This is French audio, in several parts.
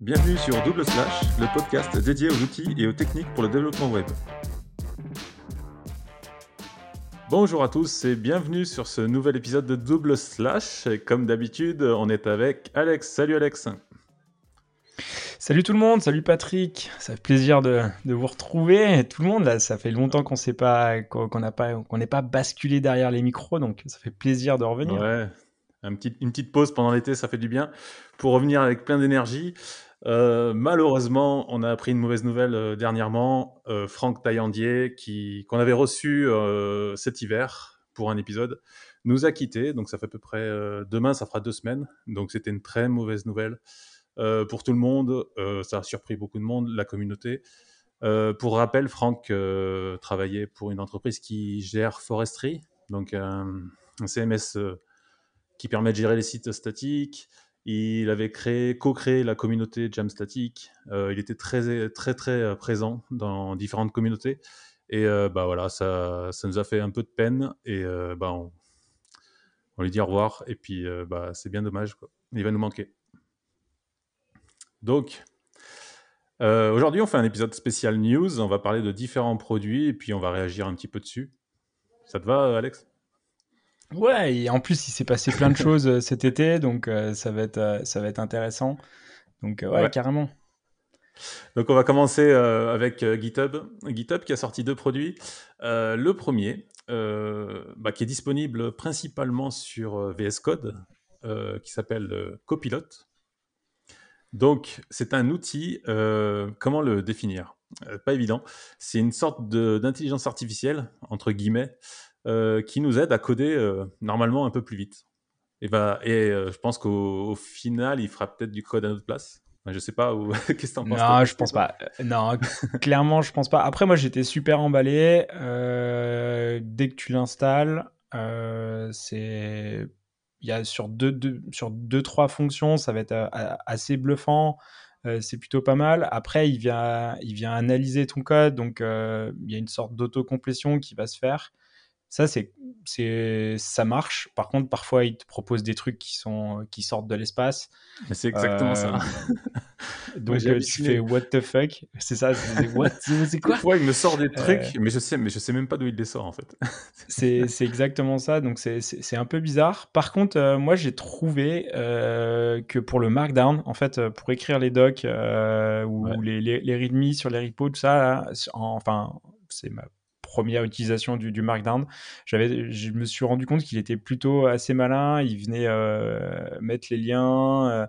Bienvenue sur Double Slash, le podcast dédié aux outils et aux techniques pour le développement web. Bonjour à tous et bienvenue sur ce nouvel épisode de Double Slash. Comme d'habitude, on est avec Alex. Salut Alex. Salut tout le monde, salut Patrick, ça fait plaisir de, vous retrouver. Tout le monde, là, ça fait longtemps qu'on sait pas, qu'on n'a pas, qu'on n'est pas basculé derrière les micros, donc ça fait plaisir de revenir. Ouais, une petite pause pendant l'été, ça fait du bien pour revenir avec plein d'énergie. Euh, malheureusement, on a appris une mauvaise nouvelle euh, dernièrement. Euh, Franck Taillandier, qui qu'on avait reçu cet hiver pour un épisode, nous a quittés. Donc ça fait à peu près demain, ça fera deux semaines. Donc c'était une très mauvaise nouvelle pour tout le monde. ça a surpris beaucoup de monde, la communauté. pour rappel, Franck travaillait pour une entreprise qui gère Forestry, donc un CMS qui permet de gérer les sites statiques, il avait créé, co-créé la communauté Jam Static. Euh, il était très, très, très euh, présent dans différentes communautés. Et euh, bah voilà, ça, ça nous a fait un peu de peine. Et bah on, lui dit au revoir. Et puis bah c'est bien dommage. Quoi. Il va nous manquer. Donc, aujourd'hui, on fait un épisode spécial news. On va parler de différents produits et puis on va réagir un petit peu dessus. Ça te va, Alex? Ouais, et en plus, il s'est passé plein de choses euh, cet été, donc euh, ça, va être, euh, ça va être intéressant. Donc, ouais, carrément. Donc, on va commencer avec GitHub. GitHub qui a sorti deux produits. le premier, bah, qui est disponible principalement sur VS Code, qui s'appelle Copilot. Donc, c'est un outil, comment le définir? Pas évident. C'est une sorte d'intelligence artificielle, entre guillemets, qui nous aide à coder euh, normalement un peu plus vite. Et, bah, et euh, je pense qu'au final, il fera peut-être du code à notre place. Je sais pas, où... qu'est-ce que t'en penses Non, je pense pas. Non, clairement, je pense pas. Après, moi, j'étais super emballé. dès que tu l'installes, c'est il y a sur deux, deux, sur deux trois fonctions, ça va être assez bluffant. c'est plutôt pas mal. Après, il vient, il vient analyser ton code, donc il y a une sorte d'autocomplétion qui va se faire. Ça, c'est, c'est, ça marche. Par contre, parfois, ils te proposent des trucs qui, sont, qui sortent de l'espace. C'est exactement ça. Euh, donc, euh, tu fais what the fuck? C'est ça, c'est, what, c'est quoi Parfois, il me sort des trucs, euh, mais je sais, mais je sais même pas d'où il les sort, en fait. c'est, c'est exactement ça. Donc, c'est, c'est, un peu bizarre. Par contre, moi, j'ai trouvé que pour le Markdown, en fait, pour écrire les docs ou les, les, les readme sur les repos, tout ça, là, enfin, c'est ma première utilisation du, du Markdown, j'avais, je me suis rendu compte qu'il était plutôt assez malin. Il venait euh, mettre les liens. Euh,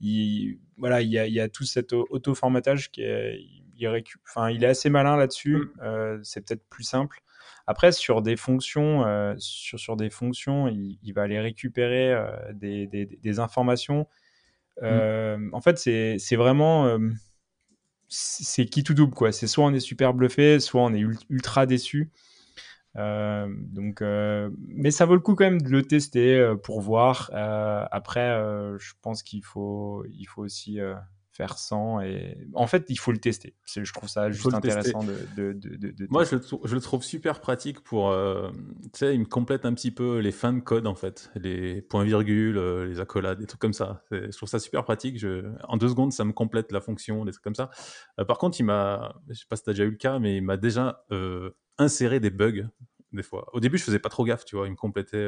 il, voilà, il y, a, il y a tout cet auto-formatage qui est, il, récup... enfin, il est assez malin là-dessus. Mm. Euh, c'est peut-être plus simple. Après, sur des fonctions, sur, sur des fonctions, il, va aller récupérer des, des, des, informations. Mm. En fait, c'est vraiment c'est qui tout double quoi. C'est soit on est super bluffé, soit on est ultra déçu. Euh, donc, euh, mais ça vaut le coup quand même de le tester euh, pour voir. après, je pense qu'il faut, il faut aussi faire sans. Et... En fait, il faut le tester. Je trouve ça juste intéressant de, de, de, Moi, je le, je le, trouve super pratique pour. Euh, tu sais, il me complète un petit peu les fins de code, en fait. Les points-virgules, euh, les accolades, des trucs comme ça. Je trouve ça super pratique. Je... En deux secondes, ça me complète la fonction, des trucs comme ça. Euh, par contre, il m'a. Je sais pas si tu as déjà eu le cas, mais il m'a déjà inséré des bugs, des fois. Au début, je faisais pas trop gaffe, tu vois. Il me complétait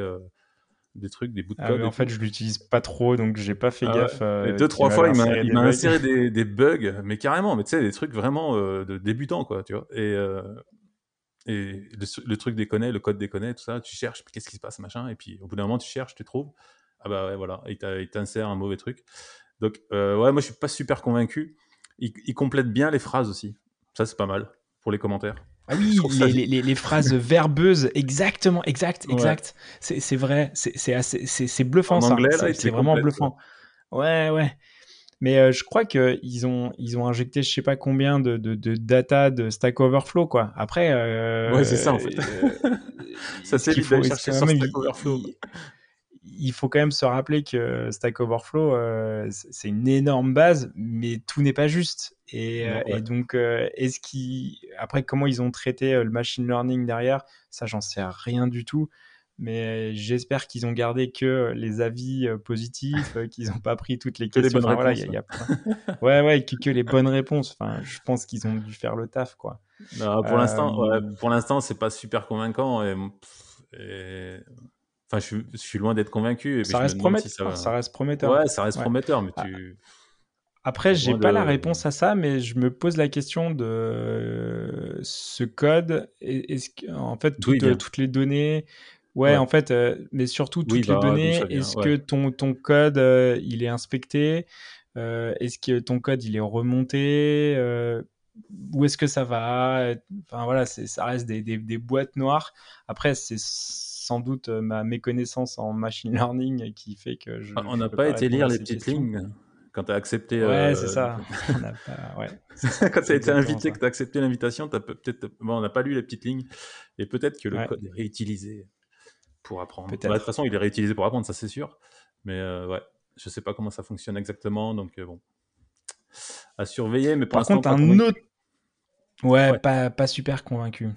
des trucs, des bouts de ah code. en fait, je l'utilise pas trop, donc j'ai pas fait ah gaffe. Euh, deux, trois fois, il m'a inséré des, des, bugs, mais carrément, mais tu sais, des trucs vraiment euh, de débutants, quoi, tu vois. Et, euh, et le, truc déconne, le code déconne, tout ça, tu cherches, qu'est-ce qui se passe, machin, et puis au bout d'un moment, tu cherches, tu trouves, ah bah ouais, voilà, il t'insère un mauvais truc. Donc, ouais, moi, je suis pas super convaincu. il complète bien les phrases aussi. Ça, c'est pas mal pour les commentaires. Ah oui, les, les, les, phrases verbeuses, exactement, exact, exact. C'est vrai, c'est bluffant en ça. C'est vraiment bluffant. Ouais, ouais. Mais euh, je crois qu'ils ont, ils ont injecté je sais pas combien de, de, de data de Stack Overflow, quoi. Après. Euh, ouais, c'est ça en fait. Euh, ça c'est d'aller chercher sur Stack Overflow il faut quand même se rappeler que Stack Overflow, euh, c'est une énorme base, mais tout n'est pas juste. Et, euh, donc, euh, est-ce qui après comment ils ont traité le machine learning derrière, ça j'en sais rien du tout. mais j'espère qu'ils ont gardé que les avis positifs, qu'ils n'ont pas pris toutes les questions. Les bonnes Enfin, réponses, il y a- il y a plein- ouais, ouais, que, que les bonnes réponses. Enfin, je pense qu'ils ont dû faire le taf, quoi. Non, pour Euh, l'instant, ouais, pour l'instant, c'est pas super convaincant. Et- Enfin, je, suis- je suis loin d'être convaincu. Et Ça reste, prometteur, si ça va- ça reste prometteur. Ouais, ça reste Ouais. prometteur, mais Ah. tu. Après, j'ai pas de- la réponse à ça, mais je me pose la question de ce code. est- Est-ce que, en fait, toutes, vient toutes les données, ouais, Ouais. en fait, euh, mais surtout toutes Oui, les bah, d'où données, est-ce ouais. que ton, ton code, euh, il est inspecté? Euh, Est-ce que ton code, il est remonté? Euh, Où est-ce que ça va? Enfin, voilà, ça reste des, des, des boîtes noires. Après, c'est sans doute euh, ma méconnaissance en machine learning qui fait que je. On n'a pas été lire les petites questions. lignes quand tu as accepté. Ouais, euh, c'est ça. On n'a pas. Ouais. quand tu as été invité, ça. que tu as accepté l'invitation, peut-être. Bon, on n'a pas lu les petites lignes. Et peut-être que le Ouais. code est réutilisé pour apprendre. Bah, de toute façon, il est réutilisé pour apprendre, ça c'est sûr. Mais euh, ouais, je sais pas comment ça fonctionne exactement. Donc euh, bon. À surveiller, mais pour Par contre, un convaincu. autre. Ouais, Ouais. Pas, pas super convaincu.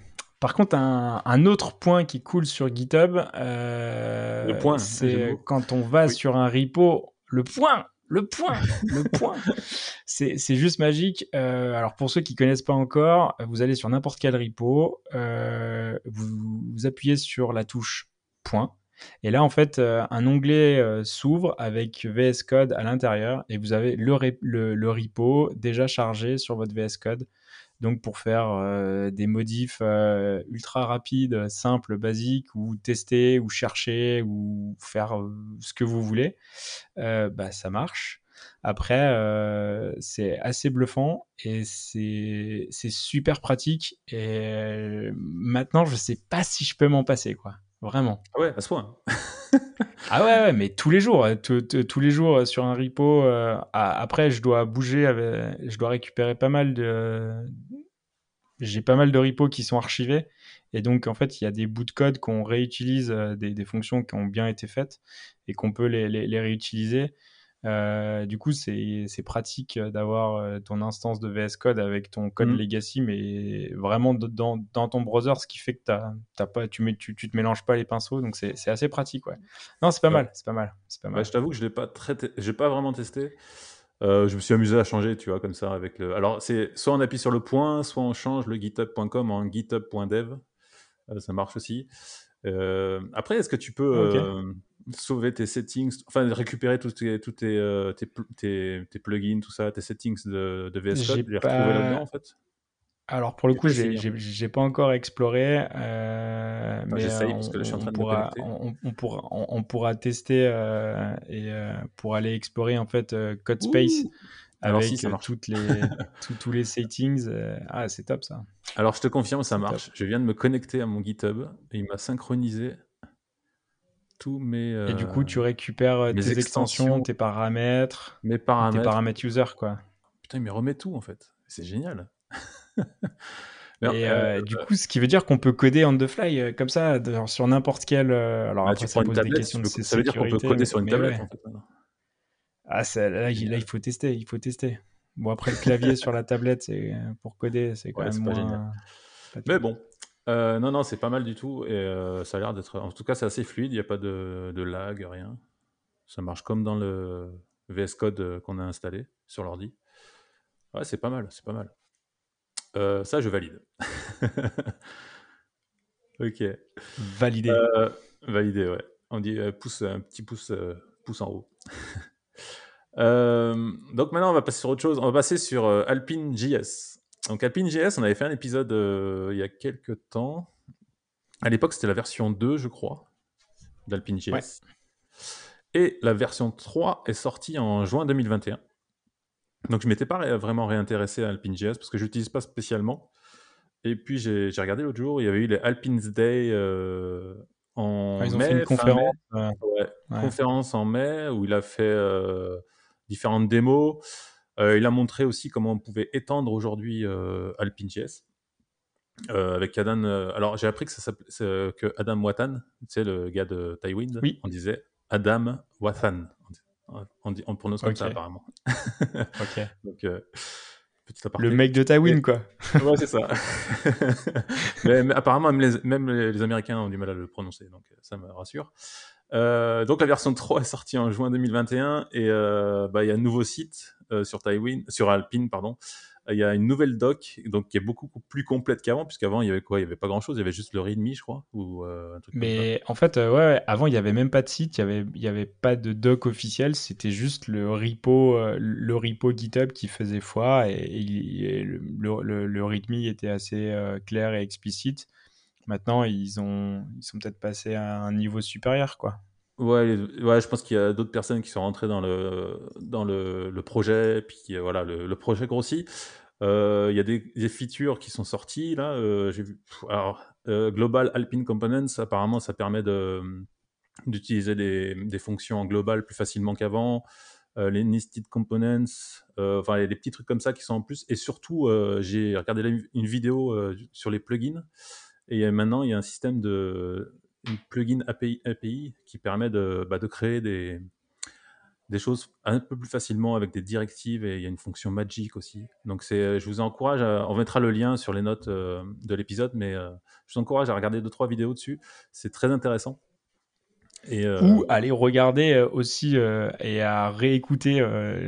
Par contre, un, un autre point qui coule sur GitHub, euh, Le point, j'aime c'est quand on va Oui. sur un repo, le point, le point, le point. C'est juste magique. Euh, alors pour ceux qui connaissent pas encore, vous allez sur n'importe quel repo, euh, vous, vous appuyez sur la touche point. Et là, en fait, un onglet s'ouvre avec VS Code à l'intérieur et vous avez le, rep- le, le repo déjà chargé sur votre VS Code. Donc, pour faire euh, des modifs euh, ultra rapides, simples, basiques, ou tester, ou chercher, ou faire euh, ce que vous voulez, bah, ça marche. Après, c'est assez bluffant et c'est super pratique. Et maintenant, je sais pas si je peux m'en passer, quoi. Vraiment. Ah ouais, à ce point. Ah ouais, ouais, mais tous les jours, euh, tous- les jours sur un repo. euh, après, je dois bouger, avec- je dois récupérer pas mal de. J'ai pas mal de repos qui sont archivés. Et donc, en fait, il y a des bouts de code qu'on réutilise, euh, des, des fonctions qui ont bien été faites et qu'on peut les, les- les réutiliser. Euh, du coup, c'est pratique d'avoir euh, ton instance de VS Code avec ton code Mhm. legacy, mais vraiment dans, dans ton browser, ce qui fait que pas, tu, mets, tu, tu te mélanges pas les pinceaux. Donc, c'est assez pratique. Ouais. Non, c'est pas Ouais. mal. C'est pas mal. C'est pas mal. Ouais, je t'avoue que je l'ai pas très, te- j'ai pas vraiment testé. Euh, je me suis amusé à changer, tu vois, comme ça avec le. Alors c'est soit on appuie sur le point, soit on change le github.com en github.dev. Euh, ça marche aussi. Euh, après, est-ce que tu peux sauver tes settings, enfin récupérer tous tes, tous tes, tes, pl- tes- tes plugins, tout ça, tes settings de, de VS Code, les retrouver là-dedans en fait? Alors pour le coup, j'ai pas encore exploré, euh, mais euh, parce que là, je suis en on, train on de pourra, on, on pourra, on, on pourra tester euh, et pour aller explorer en fait euh, Codespace Ouh Alors avec si, ça toutes les, tous, tous les settings. ah, c'est top ça. Alors je te confirme, ça marche. Je viens de me connecter à mon GitHub et il m'a synchronisé tous mes, Et du coup, tu récupères tes extensions, extensions, tes paramètres, mes tes paramètres. paramètres user quoi. Putain, il me remet tout en fait. C'est génial. Et euh, euh, du coup, ce qui veut dire qu'on peut coder on the fly euh, comme ça de- sur n'importe quel. euh, alors bah, après, tu ça pose des questions de peux- sé- ça veut dire qu'on peut sécurité, coder mais- sur une tablette ouais. en fait. maintenant. Ah, ça, là, il, là, il faut tester, il faut tester. Bon, après, le clavier sur la tablette, c'est pour coder, c'est quand Ouais, même c'est pas moins. génial. pas Mais bon, euh, non, non, c'est pas mal du tout et euh, ça a l'air d'être. En tout cas, c'est assez fluide, il n'y a pas de, de lag, rien. Ça marche comme dans le VS Code euh, qu'on a installé sur l'ordi. Ouais, c'est pas mal, c'est pas mal. Euh, ça, je valide. ok. Validé. Euh, validé, ouais. On dit euh, pouce, un petit pouce, euh, pouce en haut. Euh, donc maintenant, on va passer sur autre chose. On va passer sur euh, Alpine.js. Donc Alpine.js, on avait fait un épisode euh, il y a quelques temps. À l'époque, c'était la version 2, je crois, d'Alpine.js. Ouais. Et la version 3 est sortie en juin 2021. Donc je m'étais pas vraiment réintéressé à Alpine.js parce que je l'utilise pas spécialement. Et puis j'ai regardé l'autre jour, il y avait eu les Alpine's Day euh, en Ah, ils ont mai, fait une fin conférence. mai. euh, Ouais, Ouais. conférence en mai où il a fait euh, différentes démos. Il a montré aussi comment on pouvait étendre aujourd'hui Alpine.js. Avec Adam. alors j'ai appris que, ça que Adam Watan, tu sais, le gars de Tailwind, Oui. on disait Adam Wathan. On, dit- on, prononce comme ça apparemment. Ok. Donc, euh, Le mec de Tywin, quoi. ouais, c'est ça. mais, apparemment, même les, même les, Américains ont du mal à le prononcer, donc ça me rassure. Euh, donc la version 3 est sortie en juin 2021 et euh, bah, il y a un nouveau site euh, sur Tywin, sur Alpine, pardon, il y a une nouvelle doc donc qui est beaucoup plus complète qu'avant puisqu'avant il y avait quoi? Il y avait pas grand chose il y avait juste le readme je crois ou euh, un truc mais en fait euh, ouais avant il y avait même pas de site il y avait il y avait pas de doc officiel c'était juste le repo euh, le repo GitHub qui faisait foi et, le, le, le, readme était assez clair et explicite. Maintenant ils ont ils sont peut-être passés à un niveau supérieur quoi Ouais, ouais, je pense qu'il y a d'autres personnes qui sont rentrées dans le, dans le, le projet, puis voilà, le, le projet grossit. Euh, il y a des, des, features qui sont sorties là. Euh. Alors, euh, Global Alpine Components, apparemment, ça permet de d'utiliser des, des, fonctions en global plus facilement qu'avant. Euh, les nested components, euh, enfin, il y a des petits trucs comme ça qui sont en plus. Et surtout, j'ai regardé une vidéo sur les plugins. Et maintenant, il y a un système de, une plugin API, qui permet de, bah, créer des, choses un peu plus facilement avec des directives et il y a une fonction magique aussi. Donc c'est, je vous encourage, on mettra le lien sur les notes euh, de l'épisode, mais euh, je vous encourage à regarder deux trois vidéos dessus. C'est très intéressant. Et euh, Ou aller regarder aussi et à réécouter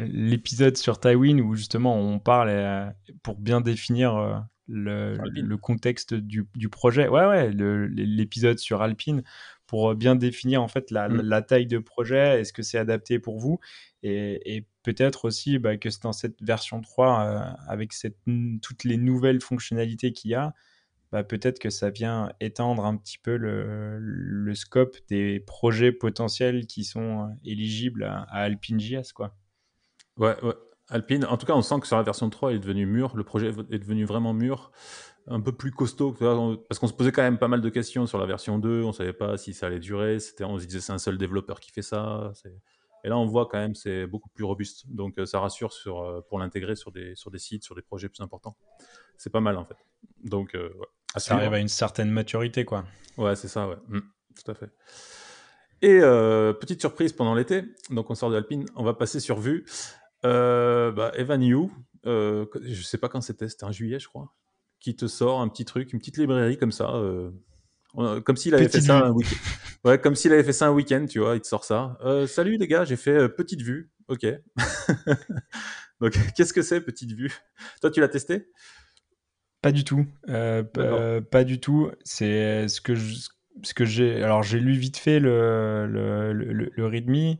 l'épisode sur Tywin où justement on parle pour bien définir le, contexte du, projet. Ouais, ouais, l'épisode sur Alpine pour bien définir en fait la, mm. taille de projet, est-ce que c'est adapté pour vous? Et, peut-être aussi bah, que c'est dans cette version 3 euh, avec cette, toutes les nouvelles fonctionnalités qu'il y a, bah, peut-être que ça vient étendre un petit peu le, scope des projets potentiels qui sont euh, éligibles à, à AlpineJS quoi. Ouais, ouais, Alpine, en tout cas, on sent que sur la version 3, il est devenu mûr. Le projet est devenu vraiment mûr, un peu plus costaud. Parce qu'on se posait quand même pas mal de questions sur la version 2. On savait pas si ça allait durer. C'était, on se disait c'est un seul développeur qui fait ça. Et là, on voit quand même c'est beaucoup plus robuste. Donc, euh, ça rassure sur, euh, pour l'intégrer sur des, sur des sites, sur des projets plus importants. C'est pas mal en fait. Donc, euh, ça arrive à une certaine maturité, quoi. Ouais, c'est ça, ouais. Mmh, tout à fait. Et petite surprise pendant l'été, donc on sort de Alpine, on va passer sur Vue. Euh, bah, Evan You, euh, je sais pas quand c'était, c'était en juillet, je crois, qui te sort un petit truc, une petite librairie comme ça, euh, comme s'il avait fait ça un week-end. Ouais, comme s'il avait fait ça un week-end, tu vois, il te sort ça. Euh, salut les gars, j'ai fait petite vue. Ok. Donc, qu'est-ce que c'est petite vue? Toi, tu l'as testé? Pas du tout. pas du tout. C'est ce que ce que j'ai. Alors, j'ai lu vite fait le le, le, le README.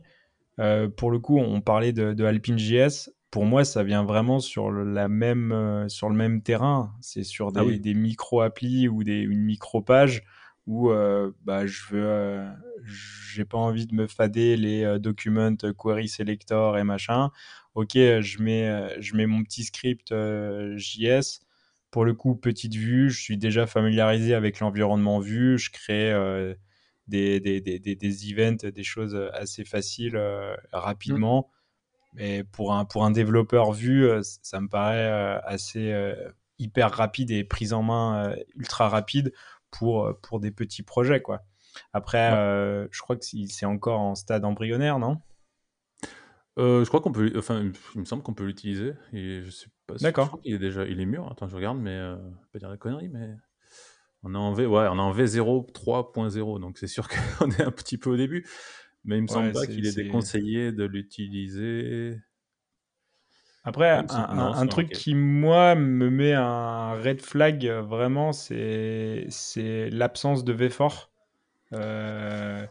Euh, pour le coup, on parlait de, de AlpineJS. Pour moi, ça vient vraiment sur le, la même, euh, sur le même terrain. C'est sur des, ah des micro-applis ou des, une micro-page où euh, bah, je veux, j'ai pas envie de me fader les documents query selector et machin. Ok, je mets, je mets mon petit script JS. Pour le coup, petite vue, je suis déjà familiarisé avec l'environnement vue. Je crée des, des, des, des, events, des choses assez faciles euh, rapidement. Mais pour un, pour un développeur vu, euh, ça me paraît euh, assez hyper rapide et prise en main ultra rapide pour, pour des petits projets. Quoi. Après, je crois que c'est encore en stade embryonnaire, non? Je crois qu'on peut, enfin, il me semble qu'on peut l'utiliser. Et je suis pas D'accord. Il est déjà, il est mûr. Attends, je regarde, mais euh, pas dire des conneries, mais on est en V, ouais, on est en V0 3.0, donc c'est sûr qu'on est un petit peu au début, mais il me semble pas qu'il est, déconseillé de l'utiliser. Après, un, truc qui, moi, me met un red flag, vraiment, c'est l'absence de V4. Euh,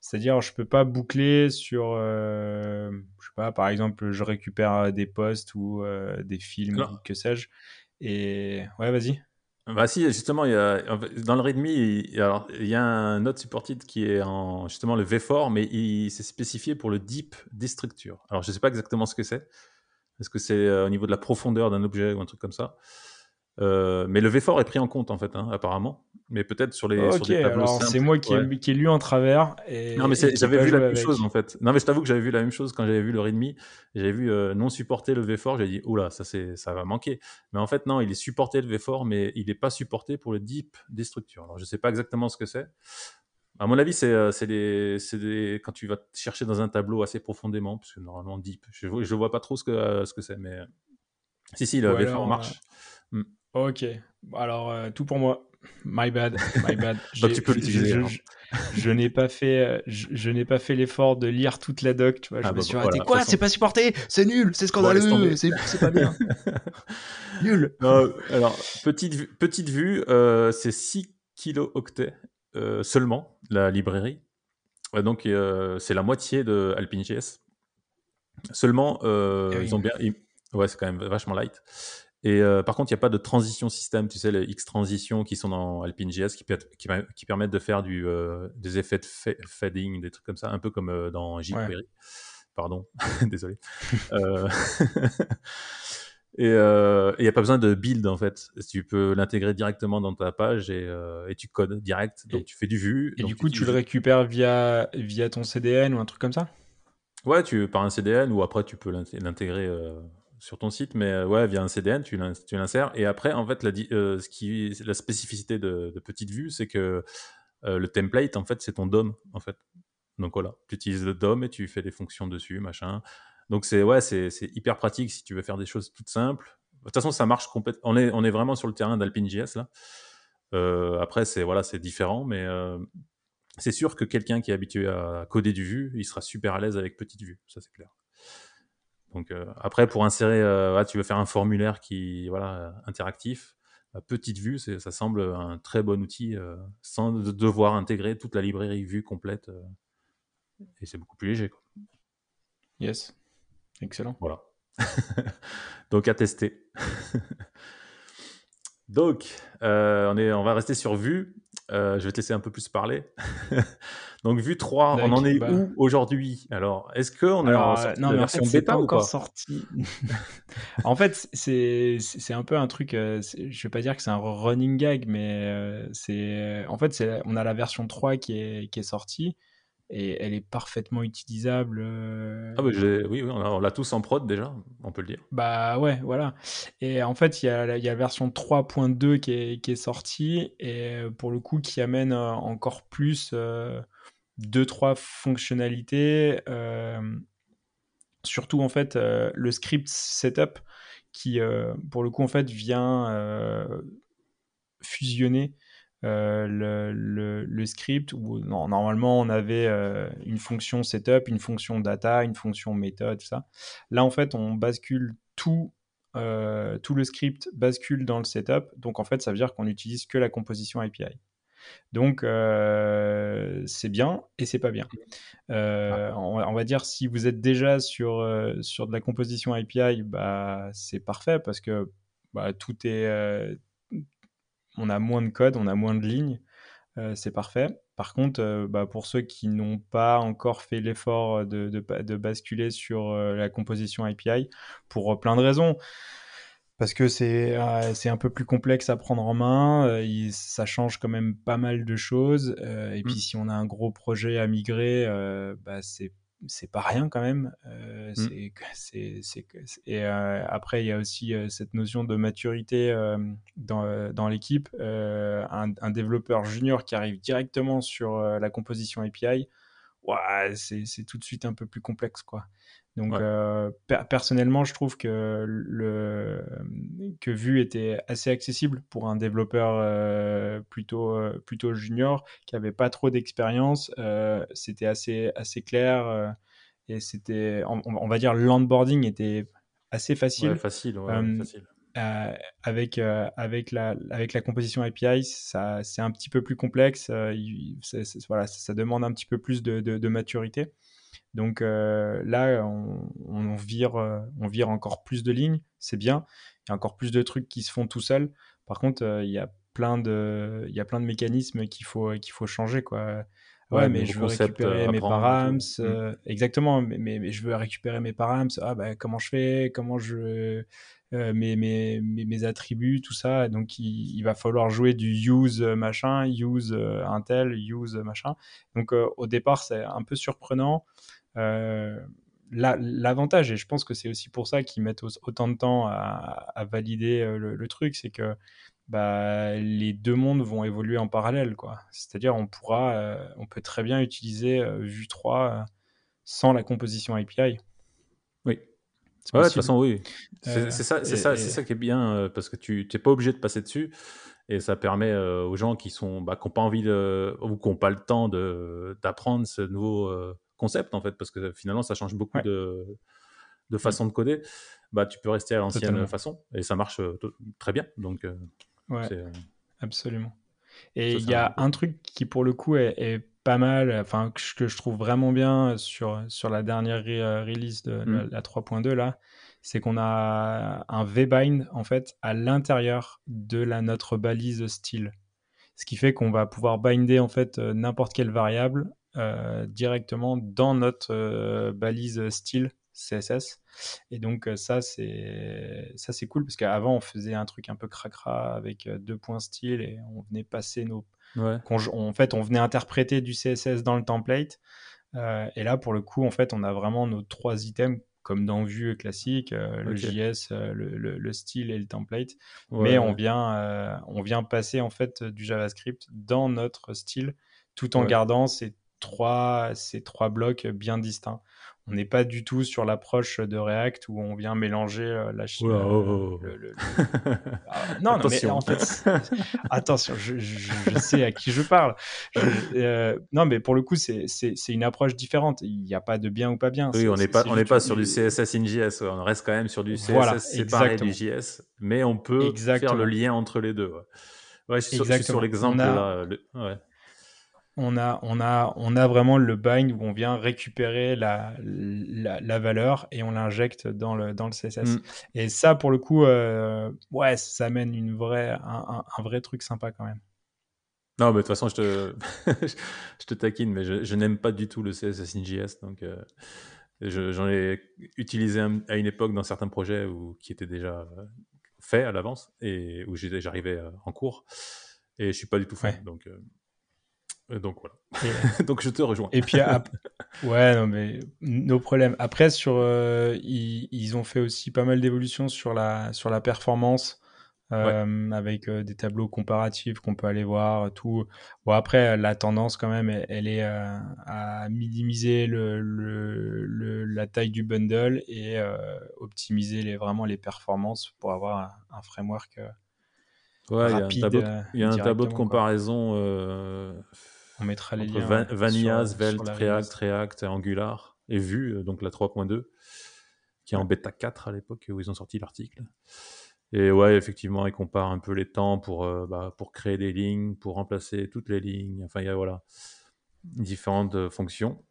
c'est-à-dire, je peux pas boucler sur, euh, je sais pas, par exemple, je récupère des posts ou euh, des films, que sais-je. Et ouais, vas-y. Bah si, justement, il y a, dans le README, il, alors, il y a un autre supported qui est en justement le V4, mais il s'est spécifié pour le deep destructure. Alors je ne sais pas exactement ce que c'est. Est-ce que c'est euh, au niveau de la profondeur d'un objet ou un truc comme ça? Euh, mais le V4 est pris en compte en fait, hein, apparemment. Mais peut-être sur les Ok, alors c'est moi qui, ai, qui lu en travers. Et, non, mais j'avais vu la même chose en fait. Non, mais je t'avoue que j'avais vu la même chose quand j'avais vu le README. J'avais vu euh, non supporter le V4. J'ai dit, oula, ça, ça va manquer. Mais en fait, non, il est supporté le V4, mais il n'est pas supporté pour le deep des structures. Alors je sais pas exactement ce que c'est. À mon avis, c'est euh, des, quand tu vas chercher dans un tableau assez profondément, parce que normalement deep, je ne vois pas trop ce que, ce que c'est, mais Si, si, le v en marche. Hmm. Ok, alors tout pour moi. My bad, my bad. Donc tu peux l'utiliser. Je, n'ai pas fait, je, n'ai pas fait l'effort de lire toute la doc. Tu vois, je ah me bah suis arrêté. Quoi? C'est pas supporté? C'est nul C'est scandaleux C'est pas bien. nul. alors petite petite vue, euh, c'est 6 kilo-octets euh, seulement la librairie. donc euh, c'est la moitié de AlpineJS. Seulement, eh ils ont bien. Ouais, c'est quand même vachement light. Et euh, par contre, il n'y a pas de transition système, tu sais, les X transitions qui sont dans AlpineJS qui, qui, qui permettent de faire du, euh, des effets de fading, des trucs comme ça, un peu comme euh, dans jQuery. Pardon, désolé. et il n'y a pas besoin de build en fait. Tu peux l'intégrer directement dans ta page et, et tu codes direct. Donc tu fais du vue. Et du coup, tu, le récupères via, via ton CDN ou un truc comme ça? Ouais, tu, par un CDN ou après tu peux l'intégrer sur ton site, mais euh, ouais, via un CDN, tu l'insères. Et après, en fait, la, euh, ce qui, la spécificité de, Petite Vue, c'est que euh, le template, en fait, c'est ton DOM, en fait. Donc voilà, tu utilises le DOM et tu fais des fonctions dessus, machin. Donc c'est ouais, c'est hyper pratique si tu veux faire des choses toutes simples. De toute façon, ça marche complètement. On est, on est vraiment sur le terrain d'AlpineJS là. après, c'est voilà, c'est différent, mais c'est sûr que quelqu'un qui est habitué à coder du Vue, il sera super à l'aise avec Petite Vue, ça c'est clair. Donc euh, après, pour insérer, euh, tu veux faire un formulaire qui, voilà, interactif, petite vue, ça semble un très bon outil sans devoir intégrer toute la librairie vue complète. et c'est beaucoup plus léger. Quoi. Yes, excellent. Voilà. Donc à tester. Donc, on, est, on va rester sur Vue. je vais te laisser un peu plus parler. Donc, Vue 3, on en est bah. où aujourd'hui? Alors, est-ce qu'on en euh, non, version bêta ou encore sorti En fait, c'est un peu un truc. Euh, je vais pas dire que c'est un running gag, mais euh, c'est en fait, on a la version 3 qui est, qui est sortie et elle est parfaitement utilisable. Ah bah oui, on l'a tous en prod déjà, on peut le dire. Bah ouais, voilà. Et en fait, il y a, y a la version 3.2 qui est, qui est sortie et pour le coup qui amène encore plus deux, trois fonctionnalités. Euh, surtout, en fait, euh, le script setup qui, euh, pour le coup, en fait, vient fusionner le, le, script où normalement on avait une fonction setup, une fonction data, une fonction méthode, tout ça. Là en fait on bascule tout, tout le script bascule dans le setup. Donc en fait ça veut dire qu'on n'utilise que la composition API. Donc, euh, c'est bien et c'est pas bien. Euh, on, va dire si vous êtes déjà sur, euh, sur de la composition API, bah, c'est parfait parce que bah, tout est. on a moins de code, on a moins de lignes. c'est parfait. Par contre, bah, pour ceux qui n'ont pas encore fait l'effort de, de, basculer sur la composition API, pour plein de raisons, parce que c'est euh, un peu plus complexe à prendre en main. Euh, ça change quand même pas mal de choses. Euh, et puis, mmh. si on a un gros projet à migrer, bah, c'est c'est pas rien quand même. Mmh. c'est, et après, il y a aussi cette notion de maturité dans, dans l'équipe. Un, un, développeur junior qui arrive directement sur la composition API, ouais, c'est, tout de suite un peu plus complexe. quoi. Donc euh, personnellement, je trouve que le que Vue était assez accessible pour un développeur euh, plutôt euh, plutôt junior qui avait pas trop d'expérience. c'était assez assez clair et c'était on, va dire l'onboarding était assez facile. facile, facile. Avec, avec, la, avec la composition API, c'est un petit peu plus complexe. voilà, ça, demande un petit peu plus de, maturité. Donc euh, là, on, vire, euh, on vire encore plus de lignes, c'est bien. Il y a encore plus de trucs qui se font tout seul. Par contre, euh, il y a plein de, il y a plein de mécanismes qu'il faut, qu'il faut changer, quoi. Ouais, mais je veux récupérer mes params. Exactement, mais, mais, je veux récupérer mes params. Ah, bah, comment je fais Comment je. mes, mes, mes, attributs, tout ça. Donc, il, il, va falloir jouer du use machin, use intel, use machin. Donc, au départ, c'est un peu surprenant. Euh, l'avantage, et je pense que c'est aussi pour ça qu'ils mettent autant de temps à, valider euh, le, truc, c'est que bah, les deux mondes vont évoluer en parallèle. quoi. C'est-à-dire on pourra, euh, on peut très bien utiliser Vue 3 sans la composition API. Oui. Ouais, de toute façon, oui. C'est ça, c'est ça, ça qui est bien parce que tu n'es pas obligé de passer dessus et ça permet aux gens qui sont bah, qui n'ont pas envie de, ou qui n'ont pas le temps d'apprendre ce nouveau concept en fait parce que finalement ça change beaucoup de, de façon de coder. Bah, tu peux rester à l'ancienne façon et ça marche très bien. Donc, ouais, absolument. Et il y a un truc qui, pour le coup, est, pas mal, enfin, que je trouve vraiment bien sur, sur la dernière release de mmh. la, 3.2, là, c'est qu'on a un V-bind, en fait, à l'intérieur de la, notre balise style. Ce qui fait qu'on va pouvoir binder, en fait, n'importe quelle variable euh, directement dans notre euh, balise style CSS. Et donc euh, ça c'est ça c'est cool parce qu'avant on faisait un truc un peu cracra avec euh, deux points style et on venait passer nos en fait on venait interpréter du CSS dans le template. Euh, et là pour le coup en fait on a vraiment nos trois items comme dans Vue classique, le JS, le, le, style et le template. Mais on vient on vient passer en fait du JavaScript dans notre style tout en gardant ces trois ces trois blocs bien distincts on n'est pas du tout sur l'approche de React où on vient mélanger euh, la Chine. Oh, non, mais en fait, attention, je, sais à qui je parle. Euh, non, mais pour le coup, c'est une approche différente. Il n'y a pas de bien ou pas bien. Oui, on n'est pas, on n'est pas sur du CSS in JS. On reste quand même sur du CSS séparé du JS, mais on peut faire le lien entre les deux. Ouais, je suis sur, l'exemple là. Ouais on a, on, a, on a vraiment le bind où on vient récupérer la, la, valeur et on l'injecte dans le, dans le CSS. Mm. Et ça, pour le coup, euh, ouais, ça amène une vraie, un, vrai truc sympa quand même. Non, mais de toute façon, je te, je te taquine, mais je, n'aime pas du tout le CSS in JS. Donc, euh, j'en ai utilisé à une époque dans certains projets où, qui étaient déjà euh, faits à l'avance et où j'arrivais en cours. Et je suis pas du tout fan. Donc, donc voilà. donc je te rejoins. Et puis, ouais, non, mais nos problèmes. Après, sur, euh, ils, ont fait aussi pas mal d'évolutions sur la, sur la performance. Euh, avec euh, des tableaux comparatifs qu'on peut aller voir, tout. Bon, après, la tendance, quand même, elle, est à minimiser le, le, la taille du bundle et optimiser les, vraiment les performances pour avoir un, framework ouais. Il y a un tableau, de comparaison on mettra les liens. Vanilla, Svelte, React, React, Angular et Vue, euh, donc la 3.2, qui est en bêta 4 à l'époque où ils ont sorti l'article. Et ouais, effectivement, ils comparent un peu les temps pour, euh, bah, pour créer des lignes, pour remplacer toutes les lignes. Enfin, il y a voilà, différentes euh, fonctions.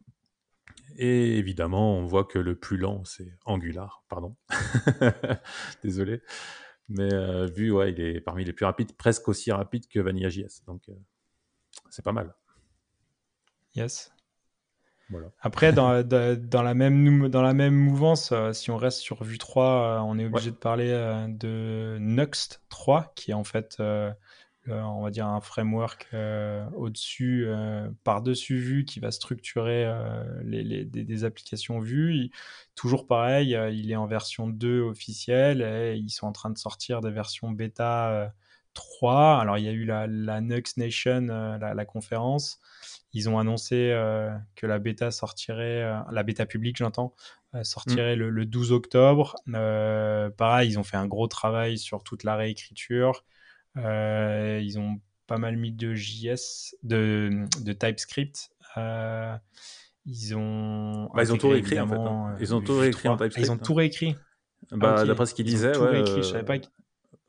Et évidemment, on voit que le plus lent, c'est Angular, pardon. Désolé. Mais Vue, ouais, il est parmi les plus rapides, presque aussi rapide que Vanilla.js. Donc, c'est pas mal. Yes. Voilà. Après, dans, dans, la même, dans la même mouvance, euh, si on reste sur Vue 3, euh, on est obligé de parler euh, de Nuxt 3, qui est en fait, on va dire, un framework au-dessus, par-dessus Vue, qui va structurer les, les, des, applications Vue. toujours pareil, il est en version 2 officielle et ils sont en train de sortir des versions bêta 3. Alors, il y a eu la, la Nuxt Nation, la, la conférence. Ils ont annoncé euh, que la bêta sortirait, euh, la bêta publique, j'entends, euh, sortirait le, 12 octobre. pareil, ils ont fait un gros travail sur toute la réécriture. ils ont pas mal mis de JS, de, de TypeScript. ils ont. Bah, ils ont tout réécrit en fait. Hein. Ils ont tout réécrit en TypeScript. Ils ont tout réécrit. Bah, ah, D'après ce qu'ils disaient, ouais, réécrit. Je savais pas.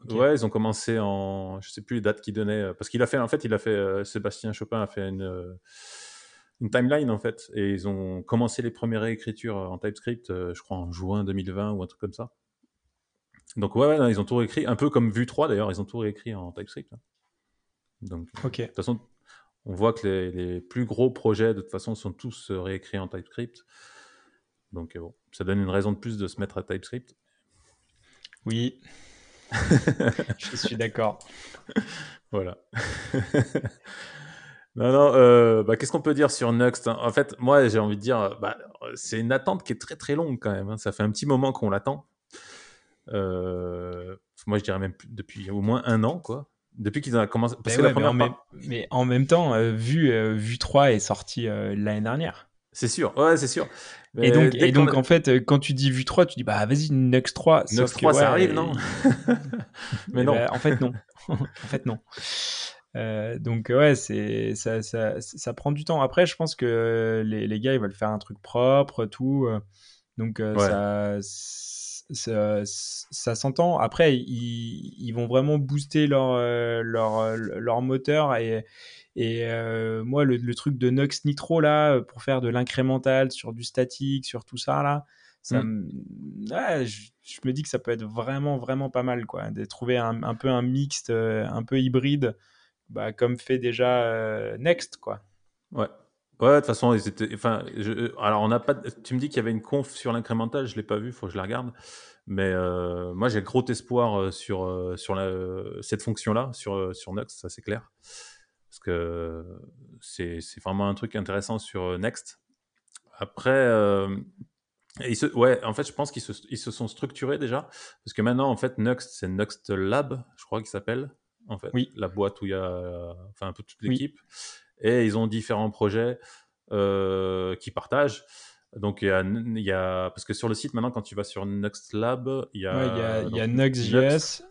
Ouais, ils ont commencé en, je sais plus les dates qu'ils donnaient, euh, parce qu'il a fait, en fait, il a fait, euh, Sébastien Chopin a fait une, euh, une timeline en fait, et ils ont commencé les premières réécritures en TypeScript, je crois en juin 2020 ou un truc comme ça. Donc ouais, ouais ils ont tout réécrit, un peu comme Vue 3 d'ailleurs, ils ont tout réécrit en TypeScript. Hein. Donc, ok. De toute façon, on voit que les, les, plus gros projets de toute façon sont tous réécrits en TypeScript. Donc bon, ça donne une raison de plus de se mettre à TypeScript. Oui, je suis d'accord. voilà. non, non, euh, bah, qu'est-ce qu'on peut dire sur Nuxt hein? En fait, moi, j'ai envie de dire, bah, c'est une attente qui est très très longue quand même. Hein. Ça fait un petit moment qu'on l'attend. Euh, moi, je dirais même depuis au moins un an, quoi. Depuis qu'ils ont commencé. Parce que la première mais, en même, temps, euh, Vue, Vue 3 est sorti l'année dernière. C'est sûr, ouais, c'est sûr. Et donc, et donc en fait, quand tu dis Vue 3, tu dis bah vas-y, Nux 3. Nux 3, ça arrive, non Mais non. Bah, en fait, non. en fait, non. Euh, donc ouais, c'est ça, ça, ça, prend du temps. Après, je pense que les, les, gars, ils veulent faire un truc propre, tout. Euh, donc euh, ça, ça, ça s'entend. Après, ils, ils, vont vraiment booster leur, leur, leur moteur et, et moi, le, truc de Nux Nitro là, pour faire de l'incrémental sur du statique, sur tout ça là, ça mmh. je, me dis que ça peut être vraiment vraiment pas mal quoi, de trouver un, un peu un mixte, un peu hybride bah, comme fait déjà euh, Next, quoi. Ouais. Ouais, de toute façon, ils étaient. Enfin, alors, on n'a pas. Tu me dis qu'il y avait une conf sur l'incrémental, je l'ai pas vu, faut que je la regarde. Mais euh, moi, j'ai gros espoir euh, sur sur la, cette fonction-là, sur sur Next, ça c'est clair, parce que c'est vraiment un truc intéressant sur Next. Après, se, ouais, en fait, je pense qu'ils se, ils se sont structurés déjà, parce que maintenant, en fait, Next, c'est Next Lab, je crois qu'il s'appelle en fait. Oui. La boîte où il y a enfin, un peu toute l'équipe. Et ils ont différents projets euh, qui partagent. Donc, il y, a, il y, a, Parce que sur le site, maintenant, quand tu vas sur Next Lab, il y a. il y a, Next.js,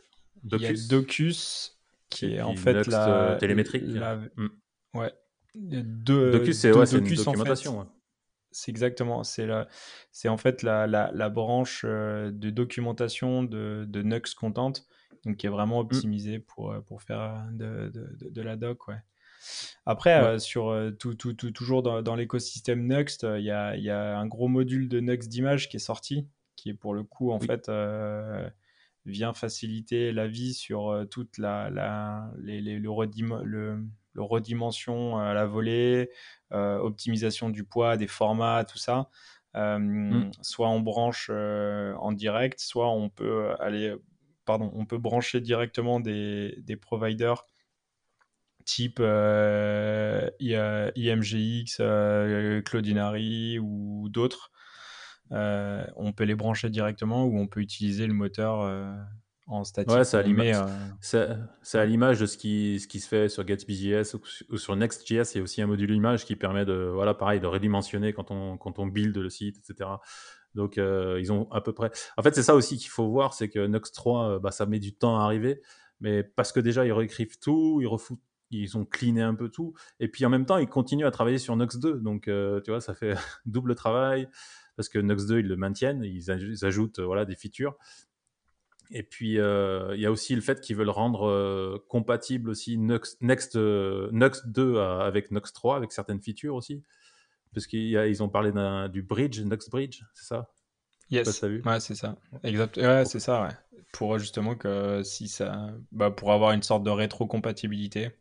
il y a Docus, qui est en fait la. Euh, télémétrique. Mm. Ouais. Docus, c'est ouais, une documentation. C'est exactement, c'est c'est en fait la, la, la branche euh, de documentation de, de Nux Content donc qui est vraiment mmh. optimisé pour, euh, pour faire de, de, de, la doc. Ouais. Après, euh, sur, tout, tout, tout, toujours dans, dans l'écosystème Nuxt, il y, a, y, a, un gros module de Nuxt d'image qui est sorti, qui est pour le coup, en fait, vient faciliter la vie sur toute la, la les, les, le, le, le, redimension à la volée, optimisation du poids, des formats, tout ça. Mmh. Soit on branche en direct, soit on peut aller pardon, on peut brancher directement des, des providers type euh, IMGX, euh, Cloudinary ou d'autres. Euh, on peut les brancher directement ou on peut utiliser le moteur en statique. Ouais, c'est à l'image de ce qui, ce qui se fait sur GatsbyJS ou, sur Next.js. Il y a aussi un module image qui permet de, voilà, pareil, de redimensionner quand on, quand on build le site, etc. Donc, euh, ils ont à peu près. En fait, c'est ça aussi qu'il faut voir c'est que Nux 3, euh, bah, ça met du temps à arriver. Mais parce que déjà, ils réécrivent tout, ils refoutent ils ont cleané un peu tout. Et puis en même temps, ils continuent à travailler sur Nux 2. Donc, euh, tu vois, ça fait double travail. Parce que Nux 2, ils le maintiennent, ils, ajoutent voilà, des features. Et puis, il y a aussi le fait qu'ils veulent rendre compatible aussi Nux, Next, Nux 2 avec Nux 3, avec certaines features aussi parce qu'ils ont parlé du bridge, Nux Bridge, c'est ça? Yes. ouais, c'est ça. Exact. Ouais, c'est ça, ouais. Pour justement que si ça, bah, pour avoir une sorte de rétrocompatibilité,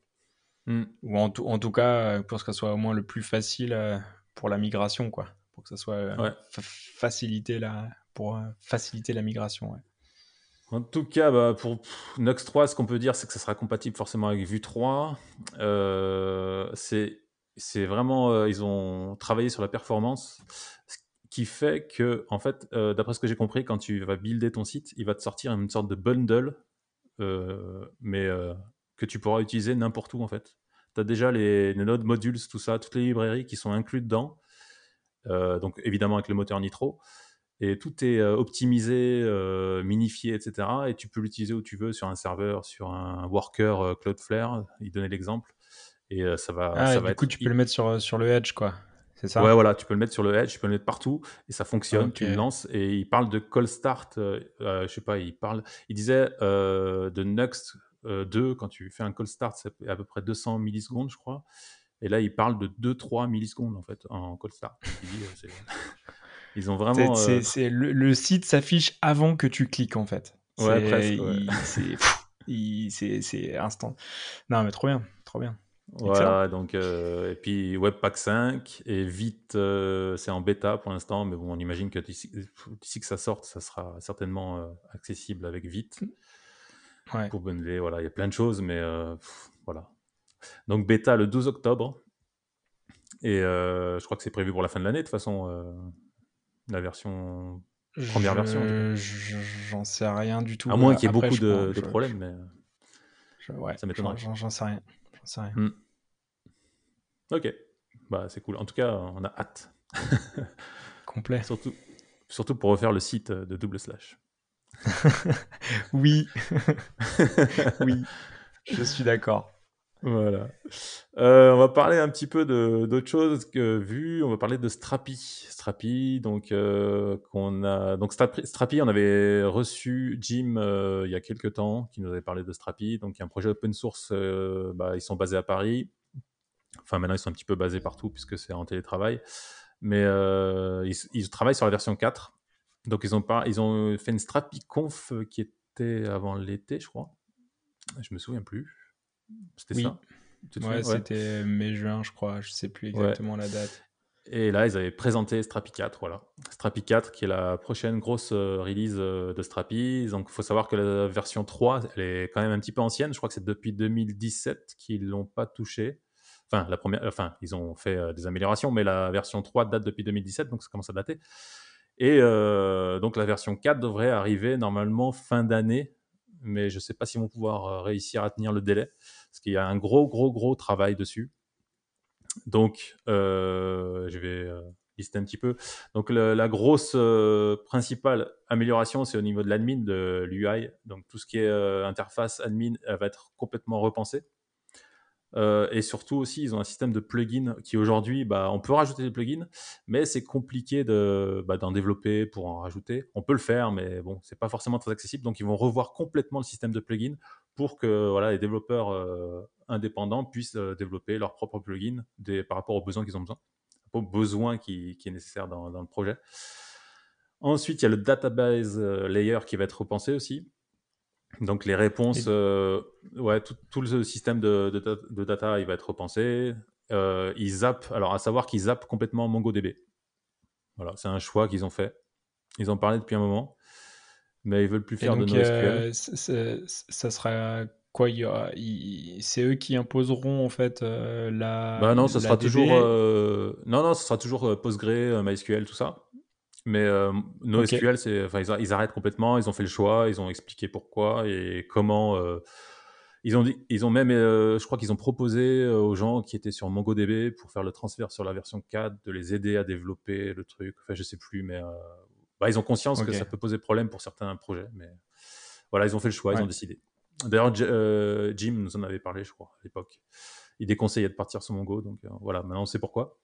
hmm. ou en, en, tout cas pour que ça soit au moins le plus facile euh, pour la migration, quoi. Pour que ça soit euh, facilité la, pour euh, faciliter la migration. Ouais. En tout cas, bah, pour Nux 3, ce qu'on peut dire, c'est que ça sera compatible forcément avec Vue 3. c'est c'est vraiment, euh, ils ont travaillé sur la performance, ce qui fait que, en fait, euh, d'après ce que j'ai compris, quand tu vas builder ton site, il va te sortir une sorte de bundle, euh, mais que tu pourras utiliser n'importe où, en fait. Tu as déjà les, les, nodes modules, tout ça, toutes les librairies qui sont incluses dedans, donc évidemment avec le moteur Nitro. Et tout est optimisé, minifié, etc. Et tu peux l'utiliser où tu veux, sur un serveur, sur un worker Cloudflare. Il donnait l'exemple et euh, ça va. Ah, ça du va coup, tu peux le mettre sur, euh, sur le Edge, quoi. C'est ça? Ouais, voilà, tu peux le mettre sur le Edge, tu peux le mettre partout et ça fonctionne. Tu le lances et il parle de call start. Euh, je sais pas, il parle. Il disait de Next 2 quand tu fais un call start, c'est à peu près 200 millisecondes, je crois. Et là, il parle de 2-3 millisecondes en fait en call start. Ils ont vraiment. C'est, le, le, site s'affiche avant que tu cliques en fait. Ouais, presque. c'est instant. Non, mais trop bien, trop bien. Voilà, donc, euh, et puis Webpack 5, et vite, euh, c'est en bêta pour l'instant, mais bon, on imagine que d'ici que ça sorte, ça sera certainement euh, accessible avec vite. Ouais. Pour bundler, voilà, il y a plein de choses, mais voilà. Donc bêta le 12 octobre, et je crois que c'est prévu pour la fin de l'année, de toute façon, la version, première version. J'en sais rien du tout. À moins qu'il y ait beaucoup de, problèmes, mais ouais, ça m'étonnerait. J'en sais rien. Hmm. Ok, bah c'est cool. En tout cas, on a hâte. Complet. Surtout, surtout pour refaire le site de double slash. oui. oui, je suis d'accord. Voilà. Euh, on va parler un petit peu d'autre chose que vu. On va parler de Strapi. Strapi, donc euh, a. Donc Strapi, on avait reçu Jim euh, il y a quelques temps, qui nous avait parlé de Strapi. Donc il y a un projet open source. Bah, ils sont basés à Paris. Enfin maintenant ils sont un petit peu basés partout puisque c'est en télétravail. Mais ils, travaillent sur la version 4. Donc ils ont ils ont fait une Strapi Conf qui était avant l'été, je crois. Je me souviens plus. C'était ça Ouais, c'était mai-juin, je crois. Je sais plus exactement la date. Et là, ils avaient présenté Strapi 4, voilà. Strapi 4, qui est la prochaine grosse euh, release euh, de Strapi. Donc, il faut savoir que la version 3, elle est quand même un petit peu ancienne. Je crois que c'est depuis 2017 qu'ils l'ont pas touchée. Enfin, la première, enfin, ils ont fait euh, des améliorations, mais la version 3 date depuis 2017, donc ça commence à dater. Et donc, la version 4 devrait arriver normalement fin d'année, mais je ne sais pas s'ils vont pouvoir réussir à tenir le délai parce qu'il y a un gros, gros, gros travail dessus. Donc, euh, je vais euh, lister un petit peu. Donc, la grosse euh, principale amélioration, c'est au niveau de l'admin de l'UI. Donc, tout ce qui est interface admin, elle va être complètement repensée. Et surtout aussi, ils ont un système de plugins qui aujourd'hui, bah, on peut rajouter des plugins, mais c'est compliqué de, bah, d'en développer pour en rajouter. On peut le faire, mais bon, c'est pas forcément très accessible. Donc, ils vont revoir complètement le système de plugins pour que voilà, les développeurs euh, indépendants puissent euh, développer leurs propres plugins des, par rapport aux besoins qu'ils ont besoin, aux besoins qui, qui est nécessaire dans, dans, le projet. Ensuite, il y a le database layer qui va être repensé aussi. Donc les réponses, euh, ouais, tout, le système de, data, il va être repensé. Euh, ils zappent, alors à savoir qu'ils zappent complètement MongoDB. Voilà, c'est un choix qu'ils ont fait. Ils en parlaient depuis un moment, mais ils veulent plus faire de NoSQL. Euh, ça sera quoi C'est eux qui imposeront en fait la. Bah non, ça sera toujours. non, non, ce sera toujours Postgre, MySQL, tout ça. Mais euh, NoSQL, c'est, enfin, ils, arrêtent complètement. Ils ont fait le choix, ils ont expliqué pourquoi et comment. Euh, ils ont dit, ils ont même, euh, je crois qu'ils ont proposé aux gens qui étaient sur MongoDB pour faire le transfert sur la version 4 de les aider à développer le truc. Enfin, je sais plus, mais bah, ils ont conscience que ça peut poser problème pour certains projets. Mais voilà, ils ont fait le choix, ils ont décidé. D'ailleurs, Jim nous en avait parlé, je crois, à l'époque. Il déconseillait de partir sur Mongo, donc voilà, maintenant on sait pourquoi.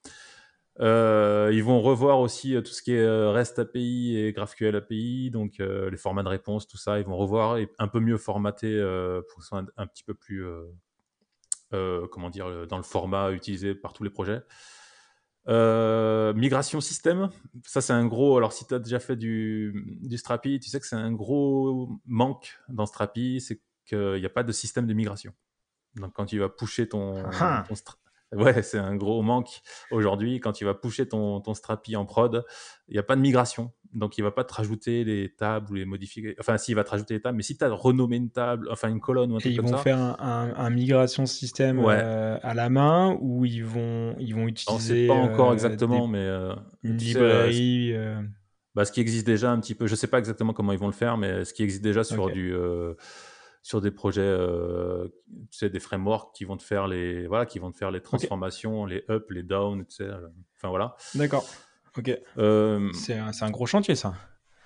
Euh, ils vont revoir aussi euh, tout ce qui est euh, REST API et GraphQL API, donc les formats de réponse, tout ça. Ils vont revoir et un peu mieux formater pour que ce soit un, petit peu plus, comment dire, dans le format utilisé par tous les projets. Migration système, ça c'est un gros. Alors si tu as déjà fait du, du Strapi, tu sais que c'est un gros manque dans Strapi, c'est qu'il n'y a pas de système de migration. Donc quand tu vas pusher ton, ah. ton, Ouais, c'est un gros manque aujourd'hui. Quand tu vas pusher ton, ton Strapi en prod, il n'y a pas de migration. Donc, il ne va pas te rajouter les tables ou les modifier. Enfin, si, il va te rajouter les tables, mais si tu as renommé une table, enfin une colonne ou un truc comme ça. Ils vont faire un, un, migration système euh, à la main ou ils vont, ils vont utiliser. pas encore euh, exactement, mais. Euh, une librairie. Bah, ce qui existe déjà un petit peu. Je ne sais pas exactement comment ils vont le faire, mais ce qui existe déjà sur du sur des projets, euh, tu sais, des frameworks qui vont te faire les, voilà, qui vont te faire les transformations, les up, les down, tu sais, euh, enfin voilà. D'accord. Ok. Euh, c'est un, un, gros chantier, ça.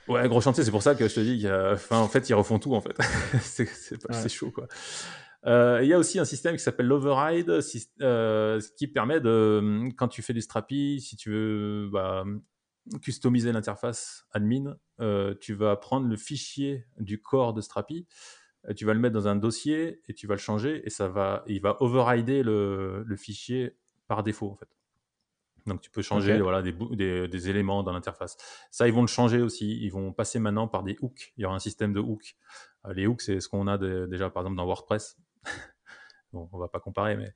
Ouais, gros chantier. C'est pour ça que je te dis, enfin, en fait, ils refont tout, en fait. c'est chaud, quoi. Il y a aussi un système qui s'appelle l'override, qui permet de, quand tu fais du Strapi, si tu veux bah, customiser l'interface admin, tu vas prendre le fichier du corps de Strapi euh, tu vas le mettre dans un dossier et tu vas le changer et ça va, il va overrider le, le fichier par défaut en fait. Donc tu peux changer voilà, des, des, des, éléments dans l'interface. Ça, ils vont le changer aussi. Ils vont passer maintenant par des hooks. Il y aura un système de hooks. Euh, les hooks, c'est ce qu'on a déjà par exemple dans WordPress. bon, on va pas comparer, mais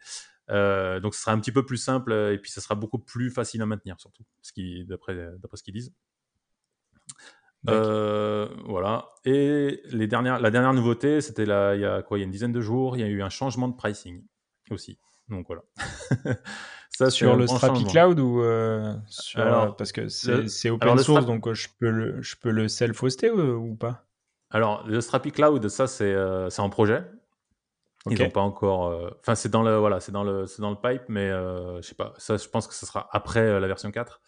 euh, donc ce sera un petit peu plus simple et puis ça sera beaucoup plus facile à maintenir surtout, ce qui d'après d'après ce qu'ils disent. Euh, voilà. Et les dernières, la dernière nouveauté, c'était il y a quoi, il y a une dizaine de jours, il y a eu un changement de pricing aussi. Donc voilà. Ça, sur le Strapi Cloud ou euh, sur, alors, parce que c'est open source, donc euh, je peux le, je peux le self-hoster ou, pas? Alors le Strapi Cloud, ça c'est c'est en projet. Ils n'ont pas encore. Enfin, c'est dans le voilà, c'est dans le c'est dans le pipe, mais je sais pas. Ça, je pense que ce sera après la version 4.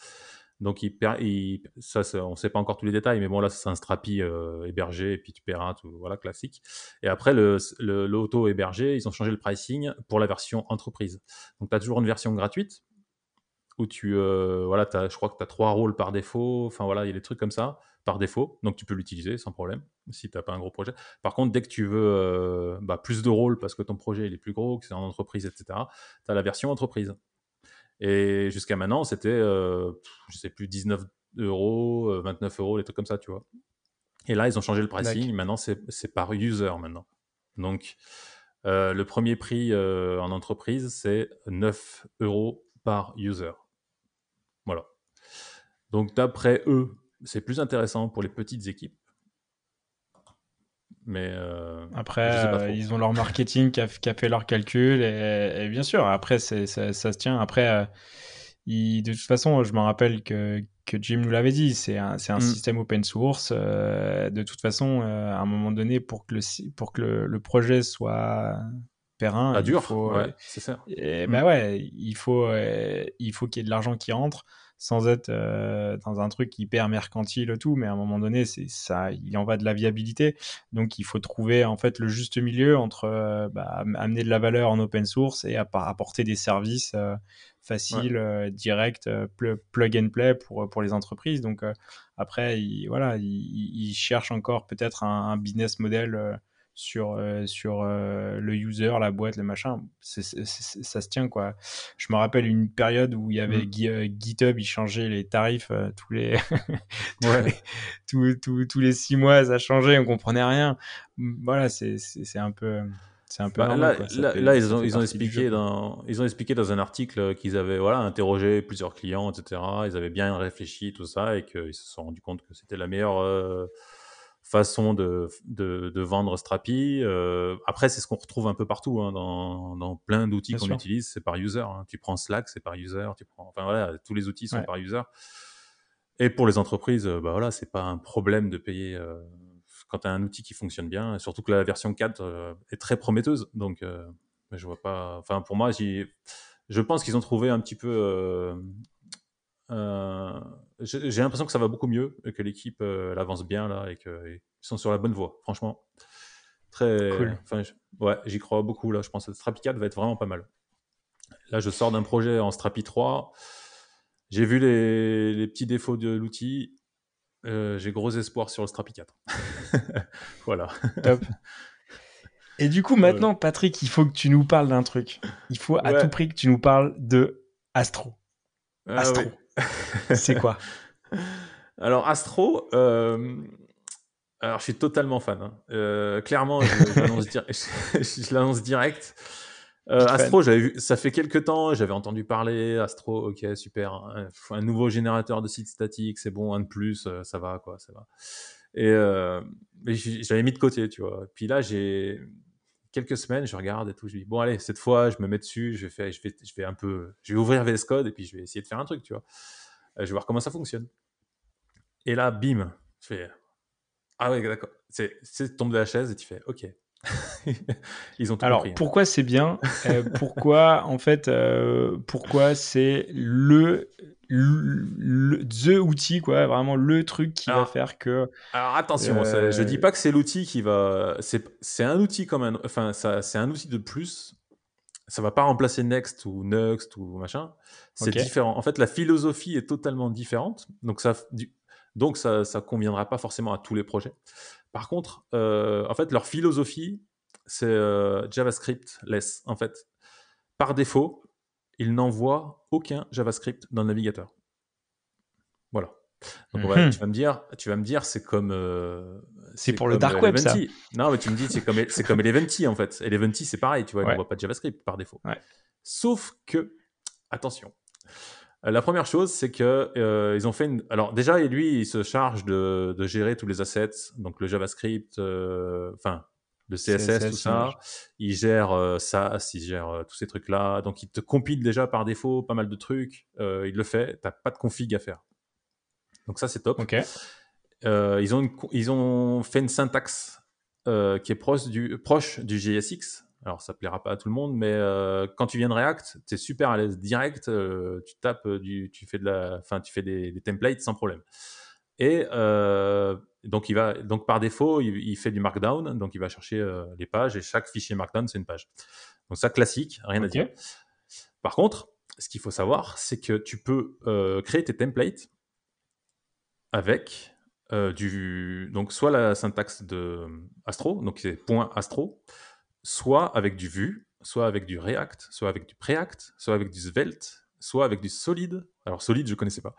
Donc, il, il, ça, on ne sait pas encore tous les détails, mais bon, là, c'est un Strapi euh, hébergé, et puis tu paieras tout, voilà, classique. Et après, l'auto le, hébergé, ils ont changé le pricing pour la version entreprise. Donc, tu as toujours une version gratuite où tu, euh, voilà, je crois que tu as trois rôles par défaut. Enfin, voilà, il y a des trucs comme ça par défaut. Donc, tu peux l'utiliser sans problème si tu n'as pas un gros projet. Par contre, dès que tu veux euh, bah, plus de rôles parce que ton projet il est plus gros, que c'est en entreprise, etc., tu as la version entreprise. Et jusqu'à maintenant, c'était, euh, je sais plus, 19 euros, 29 euh, euros, des trucs comme ça, tu vois. Et là, ils ont changé le pricing. Maintenant, c'est par user maintenant. Donc, euh, le premier prix euh, en entreprise, c'est 9 euros par user. Voilà. Donc, d'après eux, c'est plus intéressant pour les petites équipes mais euh, après, euh, ils ont leur marketing qui a, fait leurs calculs et, bien sûr, après ça, ça, se tient. Après, euh, de toute façon, je me rappelle que, que Jim nous l'avait dit, c'est un, un mm. système open source. de toute façon, à un moment donné, pour que le, pour que le, projet soit périn, il dur, faut, c'est ça. Et, mm. bah ouais, il faut, il faut qu'il y ait de l'argent qui rentre sans être euh, dans un truc hyper mercantile et tout, mais à un moment donné, c'est ça, il en va de la viabilité. Donc, il faut trouver en fait le juste milieu entre euh, bah, amener de la valeur en open source et apporter des services euh, faciles, directs, plug and play pour pour les entreprises. Donc après, il, voilà, il, cherche encore peut-être un, un, business model sur, euh, sur euh, le user, la boîte, le machin. ça se tient, quoi. Je me rappelle une période où il y avait mm. euh, GitHub, il changeait les tarifs tous, les tous, les six mois, ça changeait, on comprenait rien. Voilà, c'est un peu. C'est un peu bah, là, là, ils ont, ils ont expliqué dans, ils ont expliqué dans un article qu'ils avaient voilà interrogé plusieurs clients, etc. Ils avaient bien réfléchi tout ça et qu'ils se sont rendus compte que c'était la meilleure façon de, de, vendre Strapi. Euh, après, c'est ce qu'on retrouve un peu partout hein, dans, dans, plein d'outils qu'on utilise, c'est par user. Hein. Tu prends Slack, c'est par user. Tu prends, enfin voilà, tous les outils sont par user. Et pour les entreprises, euh, bah voilà, c'est pas un problème de payer euh, quand tu as un outil qui fonctionne bien. Surtout que la version 4 est très prometteuse. Donc, je vois pas. Enfin, pour moi, je pense qu'ils ont trouvé un petit peu euh, j'ai l'impression que ça va beaucoup mieux, que l'équipe euh, avance bien là et qu'ils sont sur la bonne voie, franchement. Très, cool. ouais, j'y crois beaucoup là. Je pense que Strapi 4 va être vraiment pas mal. Là, je sors d'un projet en Strapi 3. J'ai vu les, petits défauts de l'outil. Euh, j'ai gros espoir sur le Strapi 4. voilà. Top. Et du coup, maintenant, Patrick, il faut que tu nous parles d'un truc. Il faut à tout prix que tu nous parles de Astro. Ah Astro. c'est quoi? Alors, Astro, euh, alors je suis totalement fan. Hein. Euh, clairement, je, l'annonce direct. Euh, Astro, j'avais vu, ça fait quelques temps, j'avais entendu parler. Astro, ok, super. Un, un nouveau générateur de sites statiques, c'est bon, un de plus, ça va, quoi, ça va. Et j'avais mis de côté, tu vois. Puis là, j'ai quelques semaines, je regarde et tout, je dis bon allez, cette fois, je me mets dessus, je vais, je vais, je vais un peu, je vais ouvrir VS Code et puis je vais essayer de faire un truc, tu vois. Euh, je vais voir comment ça fonctionne. Et là, bim, je fais ah ouais, d'accord. C'est, c'est tombe de la chaise et tu fais ok. Ils ont tout Alors, pourquoi c'est bien? Euh, Pourquoi, en fait, euh, pourquoi c'est le, le, the outil, quoi, vraiment le truc qui va faire que. Alors attention, euh... je dis pas que c'est l'outil qui va. C'est, c'est un outil comme un. Enfin, ça, c'est un outil de plus. Ça va pas remplacer Next ou Next ou machin. C'est différent. En fait, la philosophie est totalement différente. Donc ça, donc ça, ça conviendra pas forcément à tous les projets. Par contre, euh, en fait, leur philosophie, c'est euh, JavaScript less. En fait, par défaut, ils n'envoient aucun JavaScript dans le navigateur. Voilà. Donc, mhm. tu vas me dire, tu vas me dire, c'est comme. Euh, c'est pour le dark web, ça. Non, mais tu me dis, c'est comme, c'est comme Eleventy en fait. Eleventy, c'est pareil, tu vois, ils n'envoient pas de JavaScript par défaut. Sauf que, attention, euh, la première chose, c'est que euh, ils ont fait une. Alors déjà, lui, il se charge de, gérer tous les assets, donc le JavaScript, euh, enfin le CSS, tout ça. Il gère ça, il gère tous ces trucs-là. Donc il te compile déjà par défaut pas mal de trucs. il le fait. T'as pas de config à faire. Donc ça, c'est top. Ok. ils ont ils ont fait une syntaxe qui est proche du proche du JSX. Alors, ça plaira pas à tout le monde, mais quand tu viens de React, tu es super à l'aise direct. tu tapes, du, tu fais, de la, fin, tu fais des, des templates sans problème. Et donc, il va, donc, par défaut, il, fait du Markdown. Donc, il va chercher les pages et chaque fichier Markdown, c'est une page. Donc, ça, classique, rien à dire. Par contre, ce qu'il faut savoir, c'est que tu peux créer tes templates avec du, donc soit la syntaxe de Astro, donc c'est point Astro, soit avec du Vue, soit avec du React, soit avec du Preact, soit avec du Svelte, soit avec du Solid. Alors Solid, je connaissais pas.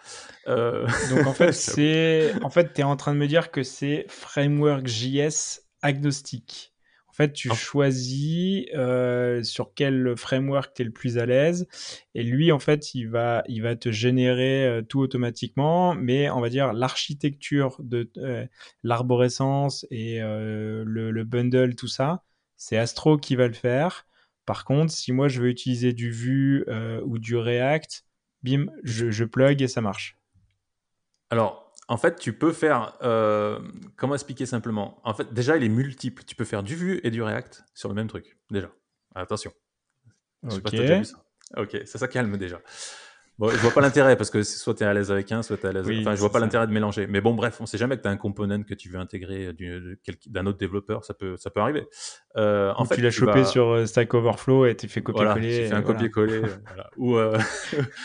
Euh, donc en fait, c'est en fait tu es en train de me dire que c'est framework JS agnostique. En fait, tu choisis euh, sur quel framework tu es le plus à l'aise et lui en fait, il va il va te générer euh, tout automatiquement, mais on va dire l'architecture de l'arborescence et le, le, bundle tout ça, c'est Astro qui va le faire. Par contre, si moi je veux utiliser du Vue euh, ou du React, bim, je, plug et ça marche. Alors, en fait, tu peux faire. Euh, comment expliquer simplement? En fait, déjà, il est multiple. Tu peux faire du Vue et du React sur le même truc. Déjà. Attention. Je sais pas si ça. Ok, ça, ça calme déjà. Bon, je vois pas l'intérêt parce que soit tu es à l'aise avec un, soit tu es à l'aise. enfin, je vois pas l'intérêt de mélanger. Mais bon, bref, on sait jamais que tu as un component que tu veux intégrer d'un autre développeur, ça peut, ça peut arriver. Euh, en fait, tu l'as chopé sur euh, Stack Overflow et tu fais copier-coller. Voilà, tu fais un copier-coller. voilà. Ou euh...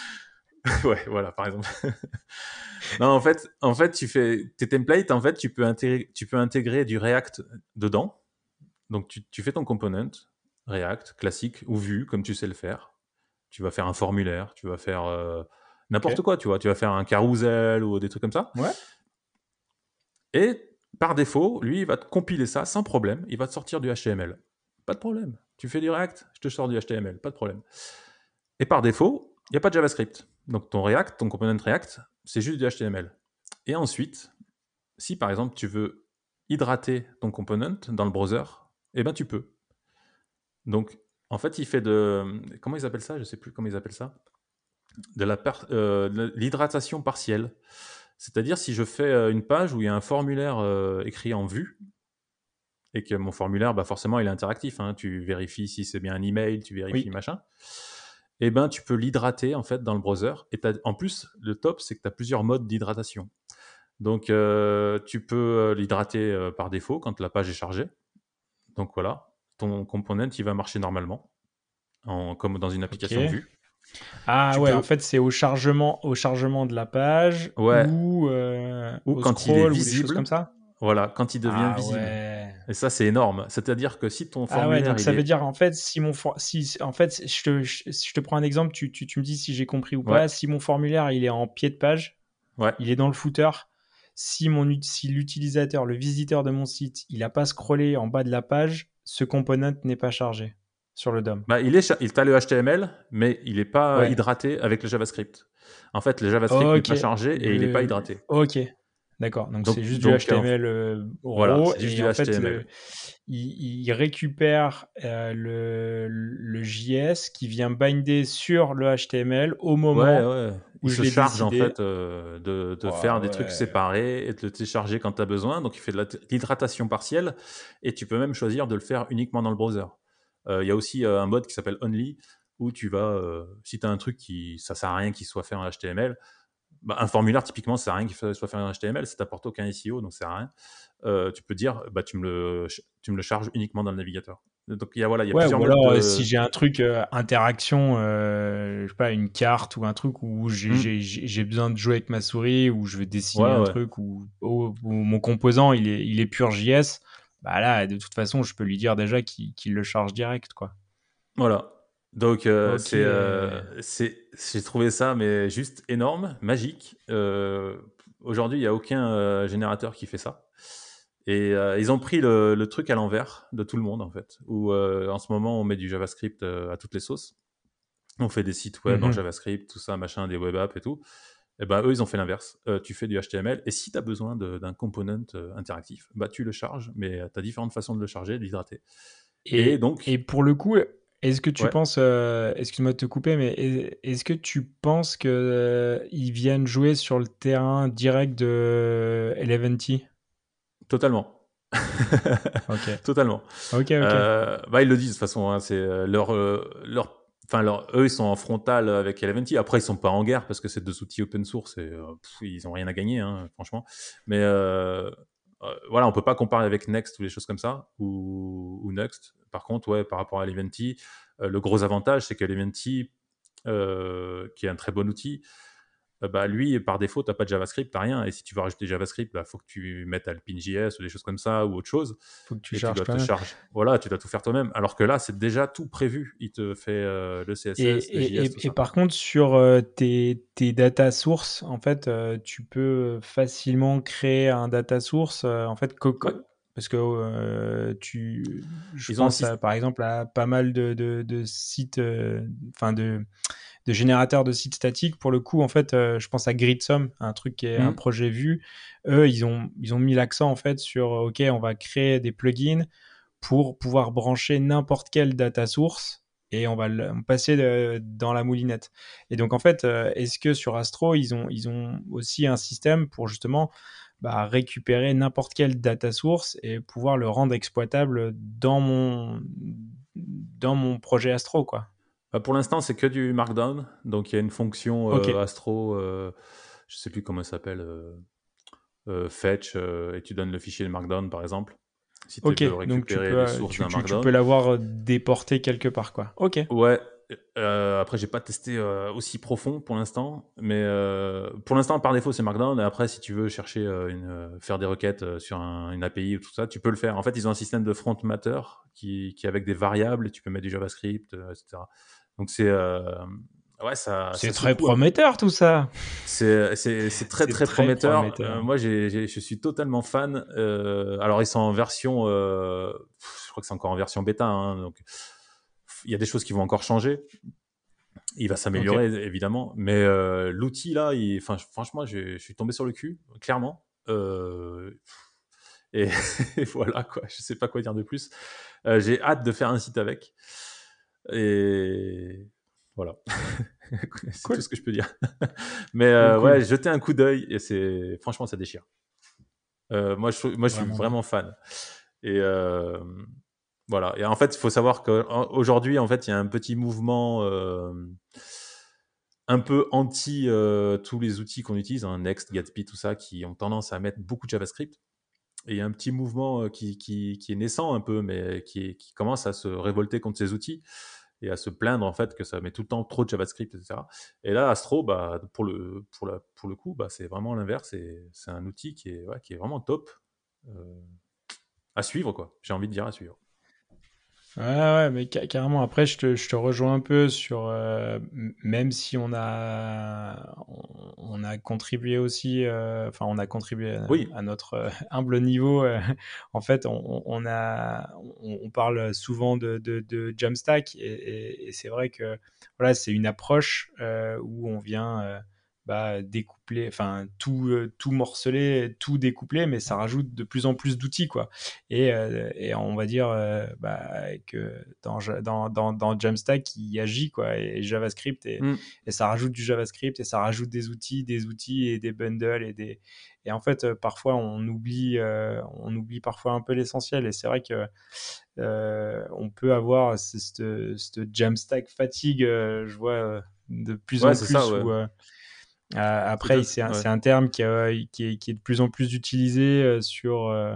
ouais, voilà, par exemple. non, en fait, en fait, tu fais tes templates. En fait, tu peux intégrer, tu peux intégrer du React dedans. Donc, tu, tu fais ton component React classique ou Vue comme tu sais le faire tu vas faire un formulaire, tu vas faire euh, n'importe quoi, tu vois, tu vas faire un carousel ou des trucs comme ça. Ouais. Et par défaut, lui, il va te compiler ça sans problème, il va te sortir du HTML. Pas de problème. Tu fais du React, je te sors du HTML, pas de problème. Et par défaut, il n'y a pas de JavaScript. Donc ton React, ton component React, c'est juste du HTML. Et ensuite, si par exemple tu veux hydrater ton component dans le browser, eh ben tu peux. Donc en fait, il fait de. Comment ils appellent ça? Je ne sais plus comment ils appellent ça. De la euh, l'hydratation partielle. C'est-à-dire, si je fais euh, une page où il y a un formulaire euh, écrit en vue, et que mon formulaire, bah forcément, il est interactif. Hein. tu vérifies si c'est bien un email, tu vérifies machin. Et eh ben, tu peux l'hydrater en fait dans le browser. Et en plus, le top, c'est que tu as plusieurs modes d'hydratation. Donc, tu peux l'hydrater par défaut quand la page est chargée. Donc voilà, ton component il va marcher normalement, en, comme dans une application vue. Ah ouais, en fait c'est au chargement, au chargement de la page ouais. ou, euh, ou quand il est visible, comme ça. Voilà, quand il devient ah visible. Et ça c'est énorme. C'est-à-dire que si ton formulaire. Ah ouais, donc ça veut dire en fait si mon si en fait je te, je, te prends un exemple, tu, tu, tu me dis si j'ai compris ou pas. Si mon formulaire il est en pied de page, ouais. il est dans le footer. Si mon si l'utilisateur, le visiteur de mon site, il a pas scrollé en bas de la page, ce component n'est pas chargé sur le DOM bah, Il, est, il a le HTML, mais il n'est pas hydraté avec le JavaScript. En fait, le JavaScript n'est pas chargé et il n'est pas hydraté. Ok, d'accord. Donc, c'est juste du HTML euh, voilà, juste du HTML. il, récupère euh, le, le, JS qui vient binder sur le HTML au moment où il je se charge en fait euh, de, de faire des trucs séparés et de le télécharger quand tu as besoin. Donc il fait de l'hydratation partielle et tu peux même choisir de le faire uniquement dans le browser. Euh, il y a aussi un mode qui s'appelle Only où tu vas, si tu as un truc qui ça sert à rien qu'il soit fait en HTML, bah, un formulaire, typiquement, ça sert à rien qu'il soit fait en HTML, ça t'apporte aucun SEO, donc ça sert à rien. Euh, tu peux dire, bah, tu, me le, tu me le charges uniquement dans le navigateur. Donc, il y a, voilà, il y a plusieurs ou alors, euh, si j'ai un truc euh, interaction, je sais pas, une carte ou un truc où j'ai mmh. besoin de jouer avec ma souris, ou je vais dessiner un truc, ou, mon composant, il est, il est pur JS, bah là, de toute façon, je peux lui dire déjà qu'il le charge direct, quoi. Voilà. Donc, euh, euh, c'est, j'ai trouvé ça mais juste énorme, magique. Euh, aujourd'hui, il n'y a aucun générateur qui fait ça. Et ils ont pris le, truc à l'envers de tout le monde, en fait. Où en ce moment, on met du JavaScript à toutes les sauces. On fait des sites web en mhm. JavaScript, tout ça, machin, des web apps et tout. Et eh ben, eux, ils ont fait l'inverse. tu fais du HTML. Et si tu as besoin d'un component interactif, bah, tu le charges, mais tu as différentes façons de le charger, de l'hydrater. Et, donc. Et pour le coup, est-ce que tu penses, euh, excuse-moi de te couper, mais est-ce que tu penses qu'ils euh, viennent jouer sur le terrain direct de Eleven Totalement. Totalement. Ok, ok. Euh, bah, ils le disent de toute façon. Hein, c'est euh, leur, euh, leur, enfin leur, eux ils sont en frontal avec Eleventy. Après ils sont pas en guerre parce que c'est deux outils open source et ils ont rien à gagner, hein, franchement. Mais voilà, on peut pas comparer avec Next ou des choses comme ça ou, Next. Par contre, par rapport à Eleventy, le gros avantage c'est que Eleventy, qui est un très bon outil, euh, bah, lui, par défaut, tu n'as pas de JavaScript, tu n'as rien. Et si tu veux rajouter JavaScript, il bah, faut que tu mettes Alpine.js ou des choses comme ça ou autre chose. faut que tu charges. Tu dois te charger. Voilà, tu dois tout faire toi-même. Alors que là, c'est déjà tout prévu. Il te fait euh, le CSS, et, le JS, et, par contre, sur euh, tes, tes, data sources, en fait, tu peux facilement créer un data source. en fait, parce que tu, je pense par exemple à pas mal de, de, de sites, enfin de de générateurs de sites statiques. Pour le coup, en fait, euh, je pense à Gridsome, un truc qui est un mmh. projet vu. Eux, ils ont, ils ont mis l'accent en fait sur OK, on va créer des plugins pour pouvoir brancher n'importe quelle data source et on va le passer dans la moulinette. Et donc en fait, euh, est-ce que sur Astro, ils ont, ils ont aussi un système pour justement bah, récupérer n'importe quelle data source et pouvoir le rendre exploitable dans mon, dans mon projet Astro, quoi? Bah, pour l'instant, c'est que du Markdown. Donc, il y a une fonction euh, Astro, euh, je ne sais plus comment elle s'appelle, euh, fetch, et tu donnes le fichier de Markdown, par exemple. Si tu veux récupérer les sources d'un Markdown. Tu peux l'avoir déporté quelque part, quoi. Ok. Ouais. après, j'ai pas testé aussi profond pour l'instant, mais pour l'instant, par défaut, c'est Markdown. Et après, si tu veux chercher une, faire des requêtes sur une API ou tout ça, tu peux le faire. En fait, ils ont un système de front matter qui, qui est avec des variables tu peux mettre du JavaScript, etc. Donc c'est euh, ouais ça. C'est très prometteur tout ça. C'est c'est très très, prometteur. Euh, moi je suis totalement fan. Euh, alors ils sont en version, je crois que c'est encore en version bêta, hein, donc il y a des choses qui vont encore changer. Il va s'améliorer évidemment, mais l'outil là, il, franchement, je, suis tombé sur le cul, clairement. Et, et, voilà quoi, je sais pas quoi dire de plus. J'ai hâte de faire un site avec. Et voilà. c'est tout ce que je peux dire. Mais euh, ouais, jeter un coup d'œil et c'est franchement ça déchire. Euh, moi, je, moi, je suis vraiment fan. Et euh, voilà. Et en fait, il faut savoir qu'aujourd'hui, en fait, il y a un petit mouvement un peu anti tous les outils qu'on utilise, hein, Next, Gatsby, tout ça, qui ont tendance à mettre beaucoup de JavaScript. Il y a un petit mouvement qui, qui, est naissant un peu, mais qui, commence à se révolter contre ces outils et à se plaindre en fait que ça met tout le temps trop de JavaScript, etc. Et là, Astro, bah, pour, le, coup, bah, c'est vraiment l'inverse. C'est un outil qui est, ouais, qui est vraiment top euh, à suivre, quoi. J'ai envie de dire à suivre. Ouais, ouais, mais carrément. Après, je te, je te rejoins un peu sur, euh, même si on a, on, a contribué aussi, euh, enfin, on a contribué à, notre euh, humble niveau. en fait, on, on a, on, parle souvent de, de, de Jamstack et, et c'est vrai que voilà, c'est une approche où on vient bah, découpler, enfin tout, euh, tout morceler, tout découpler, mais ça rajoute de plus en plus d'outils quoi. Et, euh, et, on va dire euh, bah, que dans, dans, dans, dans, Jamstack il agit quoi, et, JavaScript et, mm. et, ça rajoute du JavaScript et ça rajoute des outils, des outils et des bundles et des et en fait parfois on oublie on oublie parfois un peu l'essentiel et c'est vrai que on peut avoir cette, cette Jamstack fatigue, je vois de plus en plus ça, euh, après, c'est un, terme qui, qui, est, de plus en plus utilisé euh, sur, euh,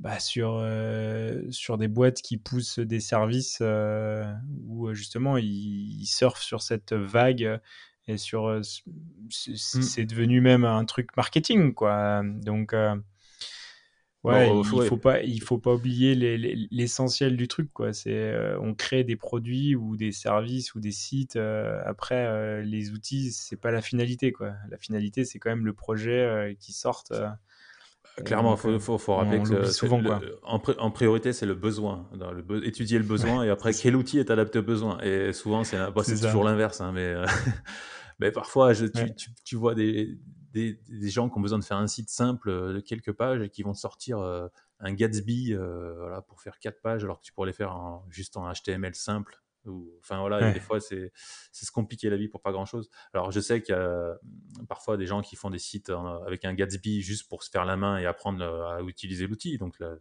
bah, sur, sur des boîtes qui poussent des services où justement ils, surfent sur cette vague et sur mmh. c'est devenu même un truc marketing quoi donc Ouais, il faut pas, il faut pas oublier l'essentiel du truc, quoi. C'est, euh, on crée des produits ou des services ou des sites. Euh, après, euh, les outils, c'est pas la finalité, quoi. La finalité, c'est quand même le projet qui sorte. Clairement, il faut, faut, rappeler que souvent, en, priorité, c'est le besoin. le étudier le besoin et après, quel outil est adapté au besoin. Et souvent, c'est toujours l'inverse. Hein, mais, mais parfois, je, tu, tu, tu, vois des, des, gens qui ont besoin de faire un site simple euh, de quelques pages et qui vont sortir euh, un Gatsby euh, voilà, pour faire quatre pages alors que tu pourrais les faire juste en HTML simple. Enfin voilà, des fois c'est se compliquer la vie pour pas grand chose. Alors je sais qu'il y a parfois des gens qui font des sites avec un Gatsby juste pour se faire la main et apprendre à utiliser l'outil. Donc là,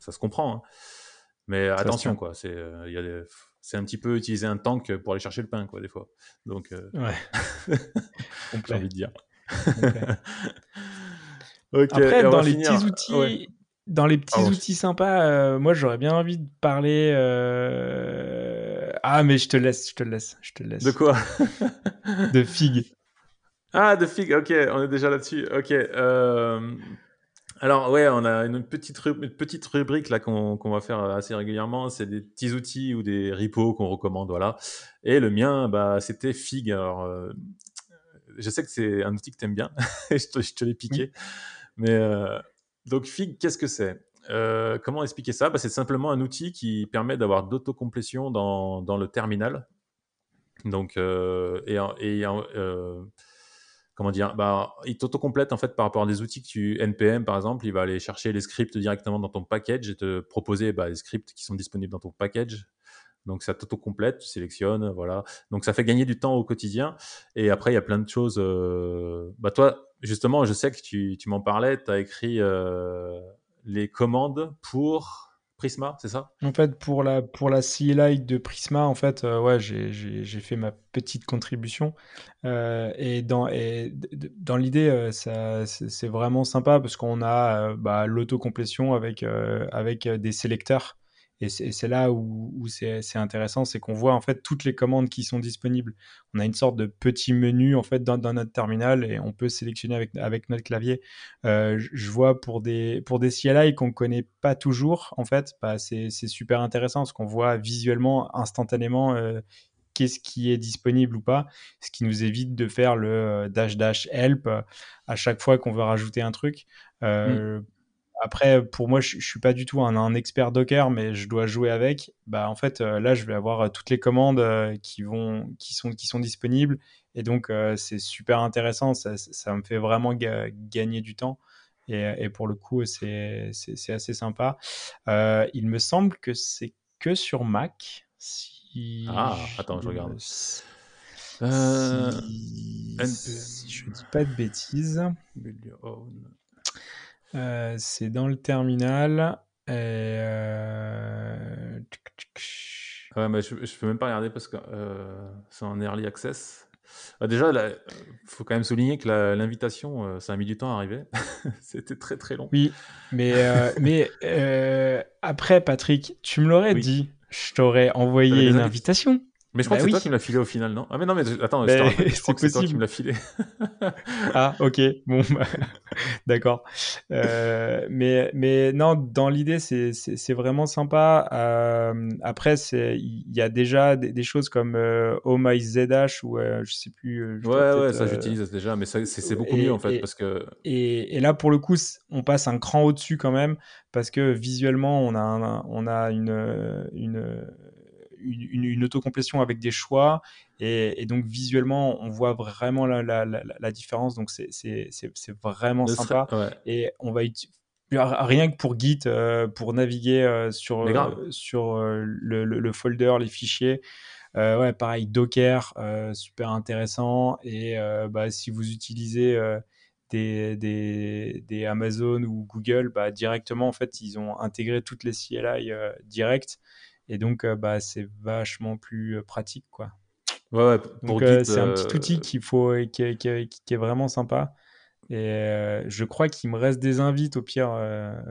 ça se comprend. Hein. Mais attention, quoi. C'est euh, c'est un petit peu utiliser un tank pour aller chercher le pain, quoi, des fois. Donc, euh, ouais. j'ai envie de dire. Après, dans les, petits outils, dans les petits outils sympas, euh, moi j'aurais bien envie de parler. Ah, mais je te laisse, je te laisse, je te laisse. De quoi? De Fig. Ah, de Fig, ok, on est déjà là-dessus. Ok. Alors ouais, on a une petite, petite rubrique là qu'on va faire assez régulièrement. C'est des petits outils ou des repos qu'on recommande, voilà. Et le mien, bah, c'était Fig. Alors, euh, je sais que c'est un outil que tu aimes bien. je te, l'ai piqué. Mais euh, donc Fig, qu'est-ce que c'est? Euh, Comment expliquer ça? Bah, C'est simplement un outil qui permet d'avoir d'autocomplétion dans, dans le terminal. Donc et, et comment dire, bah, il t'auto-complète en fait par rapport à des outils que tu npm par exemple, il va aller chercher les scripts directement dans ton package et te proposer bah, les scripts qui sont disponibles dans ton package. Donc ça t'auto-complète, tu sélectionnes, voilà. Donc ça fait gagner du temps au quotidien. Et après il y a plein de choses. Euh, bah toi, justement, je sais que tu, tu m'en parlais, tu as écrit euh, les commandes pour Prisma, c'est ça? En fait, pour la, pour la CLI de Prisma, en fait, euh, ouais, j'ai fait ma petite contribution. Et dans, et dans l'idée, c'est vraiment sympa parce qu'on a bah, l'autocomplétion avec, avec des sélecteurs et c'est là où, c'est intéressant, c'est qu'on voit en fait toutes les commandes qui sont disponibles. On a une sorte de petit menu en fait dans, notre terminal et on peut sélectionner avec, avec notre clavier. Euh, je vois pour des, pour des CLI qu'on ne connaît pas toujours, en fait, bah, c'est super intéressant parce qu'on voit visuellement, instantanément, euh, qu'est-ce qui est disponible ou pas, ce qui nous évite de faire le euh, dash dash help à chaque fois qu'on veut rajouter un truc. Mmh. Après, pour moi, je, ne suis pas du tout un, expert Docker, mais je dois jouer avec. Bah, en fait, euh, là, je vais avoir euh, toutes les commandes euh, qui vont, qui sont, qui sont disponibles, et donc c'est super intéressant. Ça, ça, me fait vraiment gagner du temps, et, pour le coup, c'est assez sympa. il me semble que c'est que sur Mac. Si ah, attends, je regarde. Si, je dis pas de bêtises. Euh, c'est dans le terminal. Euh, ouais, mais je, je peux même pas regarder parce que euh, c'est en early access. Bah, déjà, il faut quand même souligner que l'invitation, ça a mis du temps à arriver. C'était très très long. Oui, mais, mais après, Patrick, tu me l'aurais dit, je t'aurais envoyé une invitation. Mais je crois bah que c'est toi qui me l'as filé au final, non? Ah mais non, mais attends, je, bah, je crois que c'est toi qui me l'as filé. ah, ok, bon, bah, d'accord. Euh, mais, mais non, dans l'idée, c'est vraiment sympa. Euh, après, il y a déjà des, choses comme euh, Oh My ZH ou euh, je sais plus. ouais, ouais, ça j'utilise déjà, mais c'est beaucoup mieux en fait. parce que... Et, et, là, pour le coup, on passe un cran au-dessus quand même parce que visuellement, on a, on a une, une une, une, autocomplétion avec des choix. Et, donc visuellement, on voit vraiment la, la, la, différence. Donc c'est vraiment sympa. Et on va rien que pour Git, euh, pour naviguer euh, sur, euh, sur le, le, folder, les fichiers. ouais, pareil, Docker, super intéressant. Et bah, si vous utilisez des, des, des, Amazon ou Google, bah, directement, en fait, ils ont intégré toutes les CLI directes. Et donc, euh, bah, c'est vachement plus euh, pratique, quoi. Ouais, donc, euh, c'est un petit outil qu'il faut, qui, qui, est vraiment sympa. Et je crois qu'il me reste des invites au pire.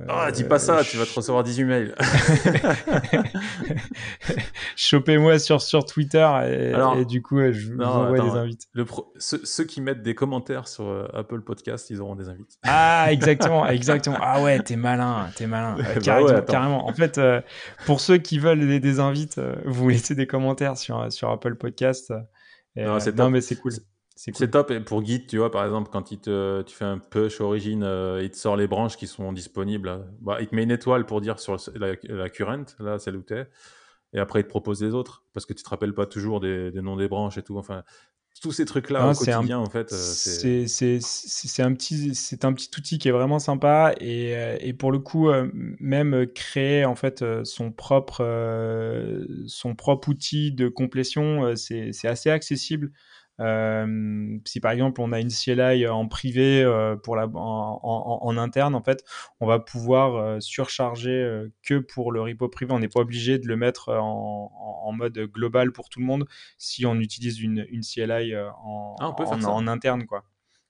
ah, dis pas ça, tu vas te recevoir 18 mails. Chopez-moi sur, sur Twitter et, du coup, je vous envoie des invites. Le ceux, qui mettent des commentaires sur Apple Podcast, ils auront des invites. Ah, exactement, exactement. Ah ouais, t'es malin, t'es malin. Bah carrément, carrément. En fait, pour ceux qui veulent des, des invites, vous laissez des commentaires sur, sur Apple Podcast. non, non mais c'est cool. C'est top. Et pour Git, tu vois, par exemple, quand il te, tu fais un push origine, euh, il te sort les branches qui sont disponibles. Bah, il te met une étoile pour dire sur la, current, là, celle où tu es. Et après, il te propose les autres. Parce que tu te rappelles pas toujours des, noms des branches et tout. Enfin, tous ces trucs-là au quotidien, en fait. Euh, c'est un, petit, un petit outil qui est vraiment sympa. Et, euh, et pour le coup, même créer, en fait, son propre, son propre outil de complétion, c'est assez accessible. Si par exemple on a une CLI en privé pour la, en, interne, en fait, on va pouvoir surcharger que pour le repo privé. On n'est pas obligé de le mettre en, mode global pour tout le monde si on utilise une, une CLI en, ah, en interne, quoi.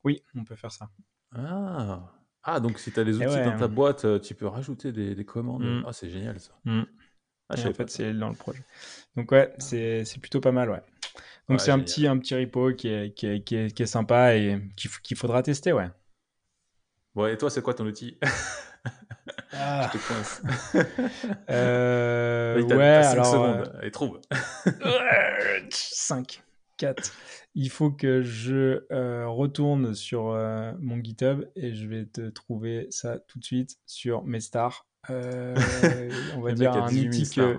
Oui, on peut faire ça. Ah, ah donc si tu as les outils dans ta boîte, tu peux rajouter des, commandes. Mmh. Ah, c'est génial ça. Mmh. Ah, en fait, c'est dans le projet. Donc ouais, ah. c'est plutôt pas mal, ouais. Donc c'est un petit, un petit repo qui est, qui est, qui est, qui est sympa et qu'il faudra tester, ouais. Ouais, et toi, c'est quoi ton outil? Ah. Je te coince. euh, ouais, alors... secondes. Allez, trouve. 5, 4. Il faut que je euh, retourne sur euh, mon GitHub et je vais te trouver ça tout de suite sur mes stars. Euh, on va dire un outil que...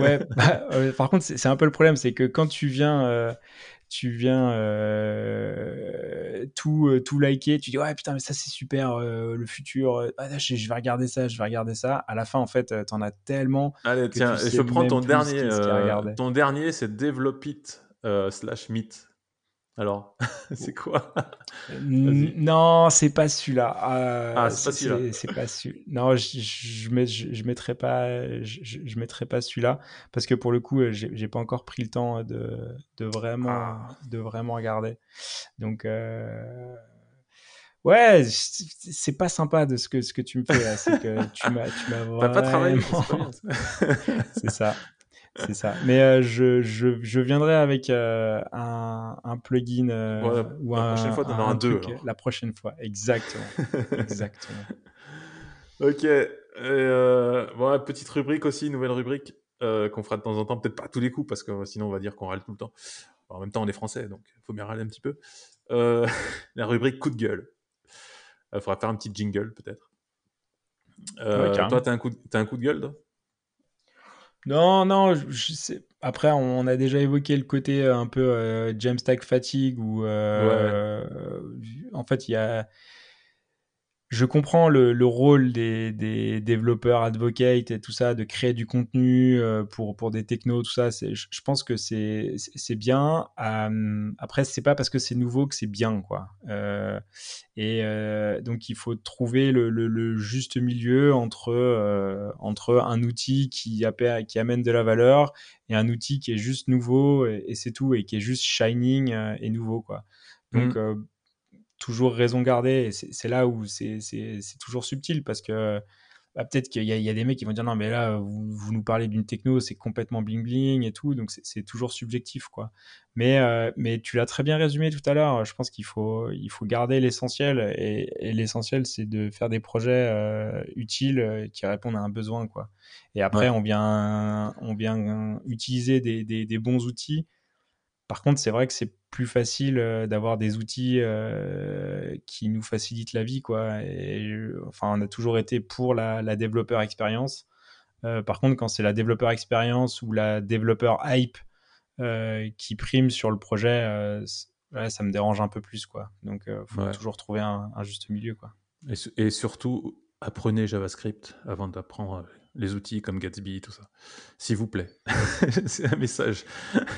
ouais, bah, euh, par contre, c'est un peu le problème, c'est que quand tu viens, euh, tu viens tout, tout liker, tu dis ouais putain mais ça c'est super, le futur, ah, je, vais regarder ça, je vais regarder ça. À la fin en fait, t'en as tellement. Allez tiens, je prends ton dernier, ton dernier, c'est Develop It slash Meet. Alors, c'est quoi? Non, c'est pas celui-là. Euh, ah, c'est pas celui-là. C'est pas celui. Non, je, je, je, mettrai pas, je, je mettrai pas celui-là parce que pour le coup, euh, j'ai pas encore pris le temps de, de vraiment, ah. de vraiment regarder. Donc. Euh... Ouais, c'est pas sympa de ce que, ce que tu me fais C'est que tu m'as, tu m'as vraiment... pas travaillé. c'est ça. C'est ça. Mais euh, je, je, je, viendrai avec euh, un, un, plugin euh, ou la prochaine fois, un, un deux. La prochaine fois, exactement. exactement. ok. bon, petite rubrique aussi, nouvelle rubrique qu'on fera de temps en temps, peut-être pas tous les coups parce que sinon on va dire qu'on râle tout le temps. en même temps, on est français, donc il faut bien râler un petit peu. la rubrique coup de gueule. Il faudra faire un petit jingle peut-être. toi, t'as un, coup as un coup de gueule toi? Non, non, je sais. Après, on a déjà évoqué le côté euh, un peu euh, Jamstack fatigue où, euh, en fait, il y a je comprends le, le rôle des, des, développeurs advocates et tout ça, de créer du contenu euh, pour, pour des technos, tout ça. Je, pense que c'est bien. Euh, après, c'est pas parce que c'est nouveau que c'est bien, quoi. Euh, et euh, donc, il faut trouver le, le, le juste milieu entre, entre un outil qui, qui amène de la valeur et un outil qui est juste nouveau et, et c'est tout, et qui est juste shining et nouveau, quoi. Donc, mmh toujours raison garder. Et c'est là où c'est toujours subtil parce que bah, peut-être qu'il y, y, a des mecs qui vont dire non, mais là, vous, vous nous parlez d'une techno, c'est complètement bling bling et tout. Donc c'est toujours subjectif, quoi. Mais, euh, mais tu l'as très bien résumé tout à l'heure. Je pense qu'il faut, il faut garder l'essentiel. Et, l'essentiel, c'est de faire des projets euh, utiles euh, qui répondent à un besoin, quoi. Et après, on, vient, on vient utiliser des, des, des bons outils. Par contre, c'est vrai que c'est plus facile euh, d'avoir des outils euh, qui nous facilitent la vie, quoi. Et, enfin, on a toujours été pour la, développeur expérience. Euh, par contre, quand c'est la développeur expérience ou la développeur hype qui prime sur le projet, ça me dérange un peu plus, quoi. Donc, il faut toujours trouver un, juste milieu, quoi. Et, surtout, apprenez JavaScript avant d'apprendre les outils comme Gatsby, tout ça. S'il vous plaît. c'est un message.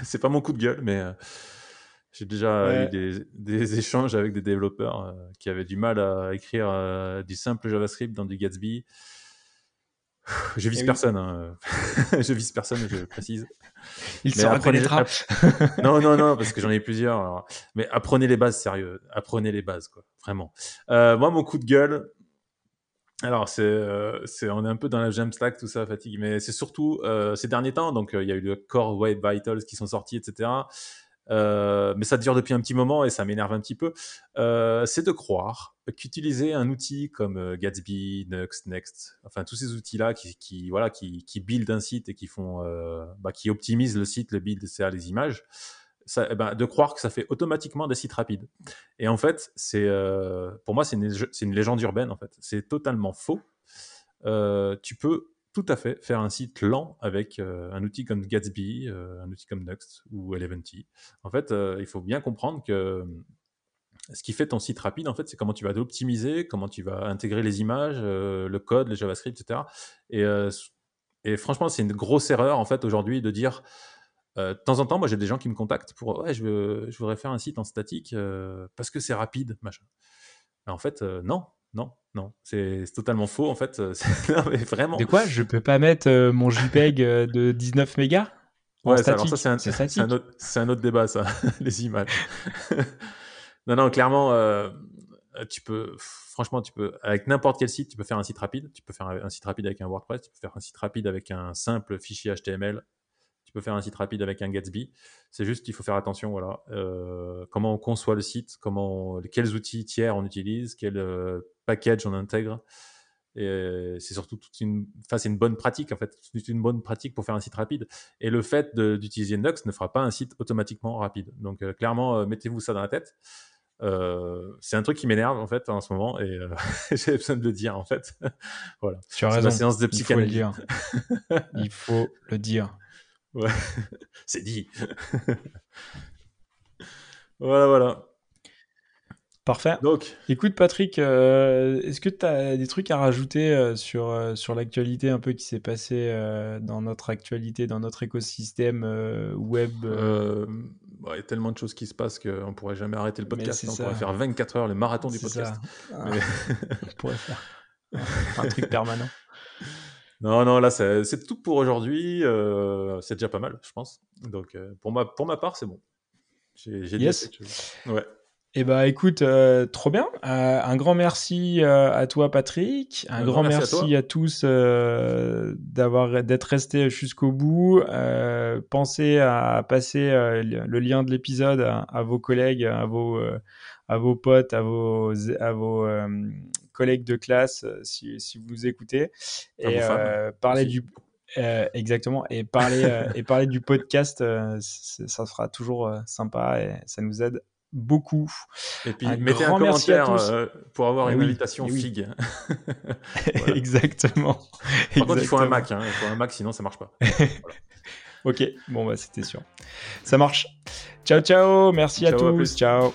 c'est pas mon coup de gueule, mais j'ai déjà eu des, échanges avec des développeurs euh, qui avaient du mal à écrire euh, du simple JavaScript dans du Gatsby. Je vise personne, hein. je vise personne, je précise. Il se reconnaîtra. non, non, non, parce que j'en ai plusieurs. Mais apprenez les bases, sérieux. Apprenez les bases, quoi. Vraiment. Euh, moi, mon coup de gueule, alors, c'est, c'est, on est un peu dans la Jamstack, tout ça, fatigue, mais c'est surtout ces derniers temps. Donc, il y a eu le Core Web Vitals qui sont sortis, etc. Euh, mais ça dure depuis un petit moment et ça m'énerve un petit peu, euh, c'est de croire qu'utiliser un outil comme euh, Gatsby, Next, Next, enfin tous ces outils-là qui, voilà, qui, build un site et qui font, bah, qui optimisent le site, le build, c'est les images, eh ben, de croire que ça fait automatiquement des sites rapides. Et en fait, c'est, pour moi, c'est une, une, légende urbaine. En fait, c'est totalement faux. tu peux tout à fait faire un site lent avec euh, un outil comme Gatsby, euh, un outil comme Nuxt ou Eleventy. En fait, euh, il faut bien comprendre que ce qui fait ton site rapide, en fait, c'est comment tu vas l'optimiser, comment tu vas intégrer les images, le code, le JavaScript, etc. Et, franchement, c'est une grosse erreur, en fait, aujourd'hui, de dire de temps en temps, moi, j'ai des gens qui me contactent pour ouais, je voudrais faire un site en statique parce que c'est rapide, machin. en fait, non, non, non, c'est totalement faux en fait. non, mais vraiment. De quoi? Je peux pas mettre mon JPEG de 19 mégas? Ouais, alors ça, c'est un, un, autre débat, ça, les images. non, non, clairement, euh, tu peux, franchement, tu peux, avec n'importe quel site, tu peux faire un site rapide. Tu peux faire un site rapide avec un WordPress, tu peux faire un site rapide avec un simple fichier HTML, peux faire un site rapide avec un Gatsby. C'est juste qu'il faut faire attention, voilà, euh, comment on conçoit le site, comment, quels outils tiers on utilise, quel euh, package on intègre. Et c'est surtout toute une, enfin, c'est une bonne pratique en fait, c'est une bonne pratique pour faire un site rapide. Et le fait d'utiliser Nux ne fera pas un site automatiquement rapide. Donc euh, clairement, euh, mettez-vous ça dans la tête. Euh, c'est un truc qui m'énerve en fait en ce moment et j'ai besoin de le dire en fait. voilà. Tu as raison. La séance de psychanalyse. Il faut le dire. Il faut le dire. Ouais, c'est dit. voilà, voilà. Parfait. Donc, écoute Patrick, euh, est-ce que tu as des trucs à rajouter euh, sur, euh, sur l'actualité un peu qui s'est passé dans notre actualité, dans notre écosystème web bah, Il y a tellement de choses qui se passent qu'on pourrait jamais arrêter le podcast. On pourrait faire 24 heures le marathon du podcast. Ah. on pourrait faire un truc permanent. Non, non, là, c'est tout pour aujourd'hui. c'est déjà pas mal, je pense. Donc, pour, ma, pour ma part, c'est bon. J'ai yes. Ouais. Eh ben, écoute, euh, trop bien. Euh, un grand merci euh, à toi, Patrick. Un, grand, merci, à, tous d'avoir d'être restés jusqu'au bout. pensez à passer le lien de l'épisode à, vos collègues, à vos à vos potes, à vos à vos collègues de classe, si, si vous nous écoutez. Et parler du exactement. Et parler, et parler du podcast, ça sera toujours sympa et ça nous aide beaucoup. Et puis mettez un commentaire euh, pour avoir une invitation FIG. Exactement. Par contre, il faut un Mac. Hein. Il faut un Mac, sinon ça marche pas. Ok, bon bah c'était sûr. Ça marche. Ciao ciao, merci à tous. ciao.